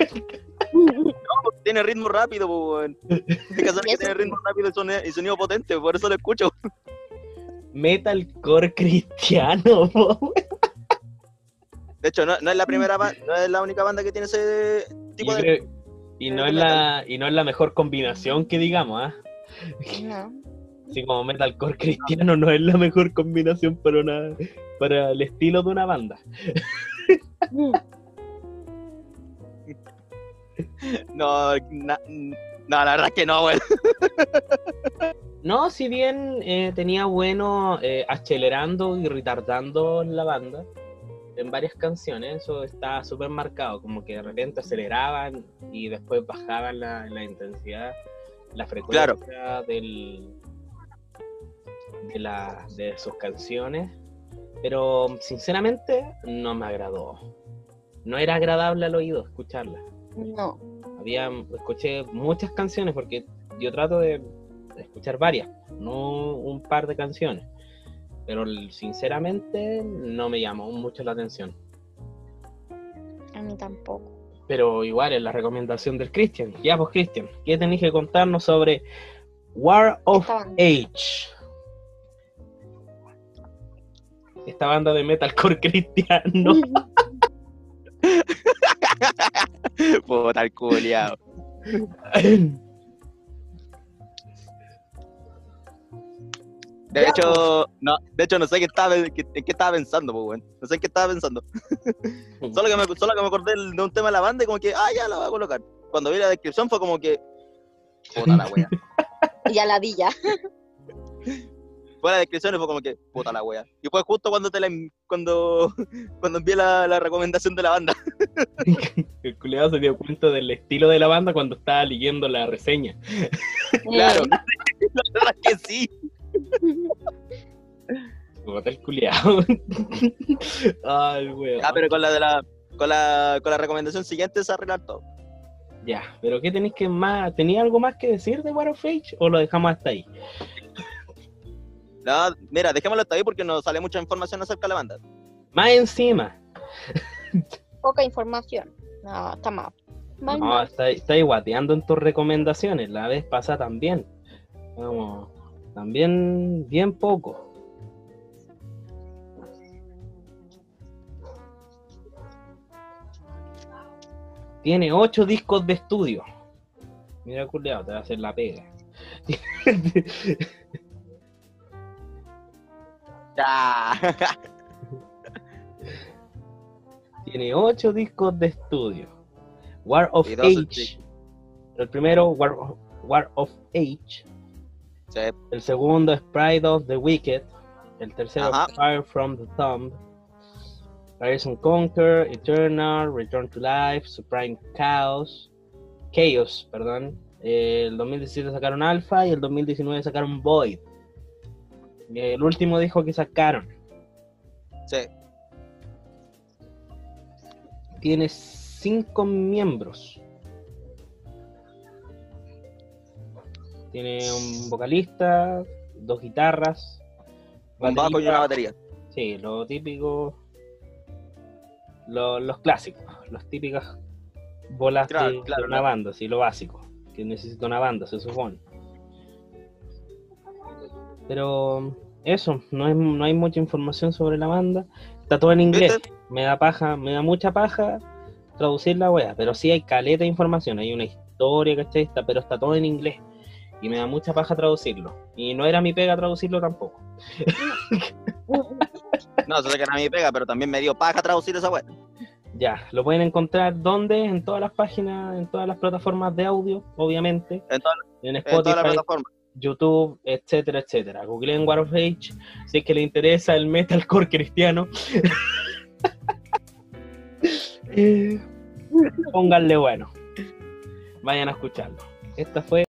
Tiene ritmo rápido, weón. Hay que saber que tiene ritmo rápido y sonido, y sonido potente, por eso lo escucho. Metalcore cristiano, po. De hecho, no, no es la primera no es la única banda que tiene ese tipo Yo de. creo- y no es la y no es la mejor combinación que digamos, ¿ah? No. Así como metalcore cristiano no es la mejor combinación para una para el estilo de una banda. No, na- no, la verdad es que no, weón. No, si bien eh, tenía bueno eh, acelerando y retardando la banda, en varias canciones, eso está súper marcado, como que de repente aceleraban y después bajaban la, la intensidad, la frecuencia del, de, la, de sus canciones, pero sinceramente no me agradó. No era agradable al oído escucharla. No. Había, escuché muchas canciones porque yo trato de escuchar varias, no un par de canciones. Pero sinceramente no me llamó mucho la atención. A mí tampoco. Pero igual es la recomendación del Christian. Ya pues Christian, ¿qué tenéis que contarnos sobre War of Esta. Age? Esta banda de metalcore cristiano. Puta el culiao. De hecho, no, de hecho no sé qué estaba, qué- en qué estaba pensando, pues, weón. No sé en qué estaba pensando. Solo que, me, solo que me acordé de un tema de la banda y como que, ah, ya la voy a colocar. Cuando vi la descripción fue como que, puta la wea. Y ya la vi ya. Fue la descripción y fue como que, puta la wea. Y fue justo cuando te la, cuando, cuando envié la, la recomendación de la banda. El culiado se dio cuenta del estilo de la banda cuando estaba leyendo la reseña. Claro. la verdad es que sí. El culiado. Ay, weón. Ah, pero con la de la, con la, con la recomendación siguiente se arreglar todo. Ya, pero ¿qué tenéis que más? ¿Tenía algo más que decir de War of Age o lo dejamos hasta ahí? No, mira, dejémoslo hasta ahí porque nos sale mucha información acerca de la banda. Más encima. Poca información. No, está mal. Mal, No, mal. está, está ahí guateando en tus recomendaciones. La vez pasada también. Vamos, también bien poco. Tiene ocho discos de estudio. Mira, culiao, te va a hacer la pega. Ya. Tiene ocho discos de estudio. War of Age. El primero, War, War of Age. Sí, El segundo es Pride of the Wicked. El tercero Ajá. es Fire from the Tomb. Rise and Conquer, Eternal, Return to Life, Supreme Chaos. Chaos, perdón. El 2017 sacaron Alpha y el 2019 sacaron Void. El último disco que sacaron. sí. Tiene cinco miembros. Tiene un vocalista, dos guitarras, Un bajo y una batería. Sí, lo típico. lo- los clásicos, los típicas bolas Claro, de, claro, de una claro. banda, sí, lo básico. Que necesita una banda, se supone. Pero eso, no, es, no hay mucha información sobre la banda. Está todo en inglés. Me da paja, me da mucha paja traducir la wea, pero sí hay caleta de información, hay una historia, ¿cachai? Está- pero está todo en inglés. Y me da mucha paja traducirlo. Y no era mi pega traducirlo tampoco. No, eso sé que era mi pega, pero también me dio paja traducir esa wea. Ya, lo pueden encontrar donde, en todas las páginas, en todas las plataformas de audio, obviamente, En, toda- en en todas las Spotify, plataformas. YouTube, etcétera, etcétera. Googleen War of Age, si es que le interesa el metalcore cristiano. Eh, Pónganle bueno. Vayan a escucharlo. Esta fue.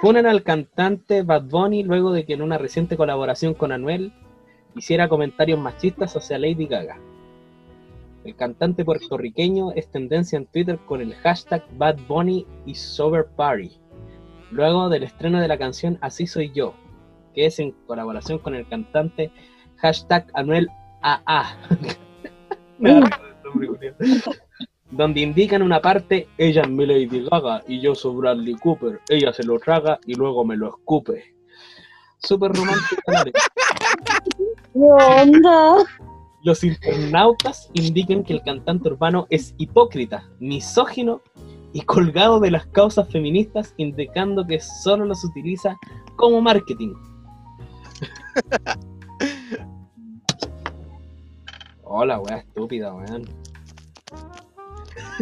Funan al cantante Bad Bunny luego de que en una reciente colaboración con Anuel hiciera comentarios machistas hacia Lady Gaga. El cantante puertorriqueño es tendencia en Twitter con el hashtag Bad Bunny y Sober Party, luego del estreno de la canción Así Soy Yo, que es en colaboración con el cantante hashtag Anuel AA. Me donde indican una parte, ella es mi Lady Gaga y yo soy Bradley Cooper, ella se lo traga y luego me lo escupe. Súper romántico. ¿no? ¿Qué onda? Los internautas indican que el cantante urbano es hipócrita, misógino y colgado de las causas feministas, indicando que solo los utiliza como marketing. Hola, weá estúpida, weón.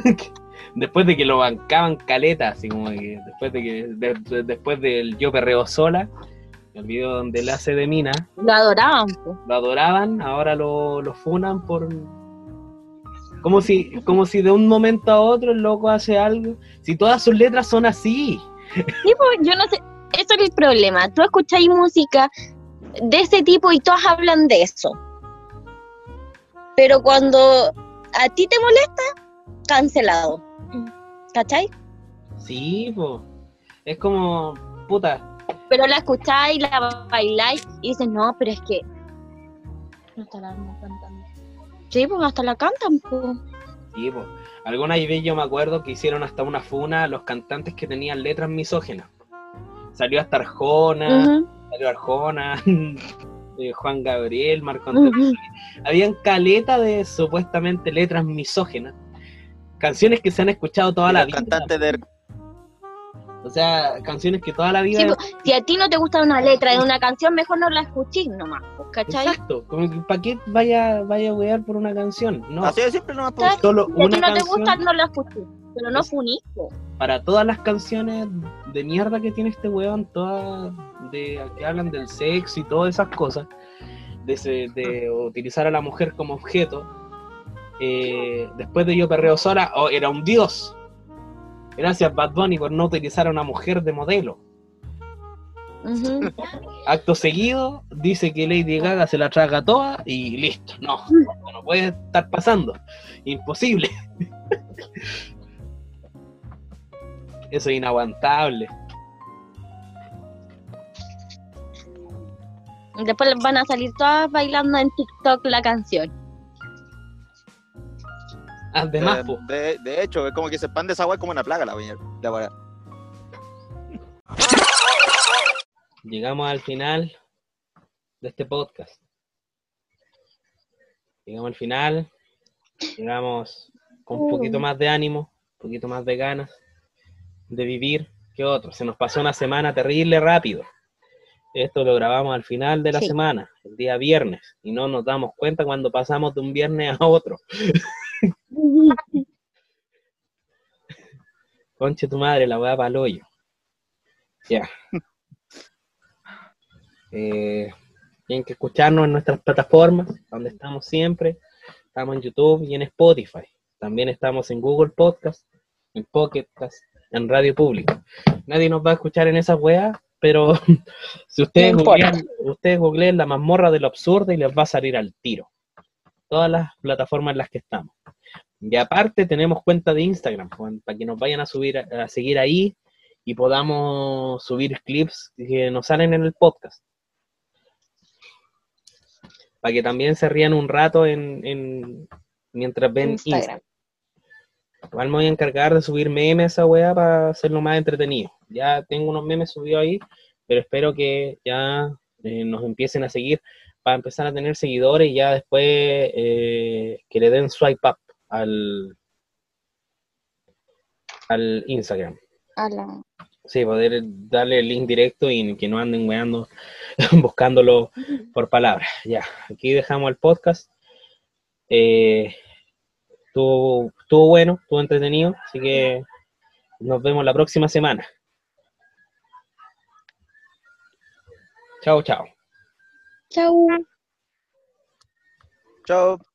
después de que lo bancaban caleta, así como que después de que de- de- después del yo perreo sola, El video donde él hace de mina, Lo adoraban, lo adoraban, ahora lo, lo funan por... Como si, como si de un momento a otro el loco hace algo. Si todas sus letras son así. Sí, pues, yo no sé, eso es el problema. Tú escucháis música de ese tipo y todas hablan de eso. Pero cuando a ti te molesta, cancelado. ¿Cachai? Sí, po. Es como, puta, Pero la escucháis, la bailáis y dices, no, pero es que. No está la cantando. Sí, pues hasta la cantan, pues. Sí, po. Alguna vez yo me acuerdo que hicieron hasta una funa los cantantes que tenían letras misógenas. Salió hasta Arjona, salió Arjona, eh, Juan Gabriel, Marco Antonio. ujú. Habían caleta de supuestamente letras misógenas. Canciones que se han escuchado toda la vida. cantantes de O sea, canciones que toda la vida. Sí, pues, si a ti no te gusta una letra de una canción, mejor no la escuchís nomás, pues, ¿cachai? Exacto. ¿Para qué vaya, vaya a wear por una canción? No. Así de simple no. Solo Si a ti una no te canción gusta, no la escuchís. Pero no funís, po. para todas las canciones de mierda que tiene este weón, todas de que hablan del sexo y todas esas cosas, de, ese- de utilizar a la mujer como objeto. Eh, después de Yo Perreo Sola, oh, era un dios. Gracias Bad Bunny por no utilizar a una mujer de modelo. Acto seguido, dice que Lady Gaga se la traga toda y listo. No, no, no puede estar pasando. Imposible. Eso es inaguantable. Después van a salir todas bailando en TikTok la canción. Además, Eh, po, de, de hecho, es como que se expande esa weá como una plaga la viña. La llegamos al final de este podcast. Llegamos al final. Llegamos con un poquito más de ánimo, un poquito más de ganas de vivir que otros. Se nos pasó una semana terrible rápido. Esto lo grabamos al final de la Sí. semana, el día viernes, y no nos damos cuenta cuando pasamos de un viernes a otro. Conche tu madre, la weá para el hoyo. Ya. Eh, tienen que escucharnos en nuestras plataformas, donde estamos siempre. Estamos en YouTube y en Spotify. También estamos en Google Podcast, en Pocket Cast, en Radio Pública. Nadie nos va a escuchar en esas weas, pero si ustedes googleen la mazmorra de lo absurdo y les va a salir al tiro. Todas las plataformas en las que estamos. Y aparte tenemos cuenta de Instagram, para que nos vayan a subir a, a seguir ahí y podamos subir clips que nos salen en el podcast. Para que también se rían un rato en, en- mientras ven Instagram. Instagram. Igual me voy a encargar de subir memes a esa weá para hacerlo más entretenido. Ya tengo unos memes subidos ahí, pero espero que ya eh, nos empiecen a seguir para empezar a tener seguidores y ya después eh, que le den swipe up al, al Instagram. A la- Sí, poder darle el link directo y que no anden weando buscándolo por palabras. Ya, aquí dejamos el podcast. Eh, estuvo, estuvo bueno, estuvo entretenido, así que nos vemos la próxima semana. Chao, chao. Chau. Chao.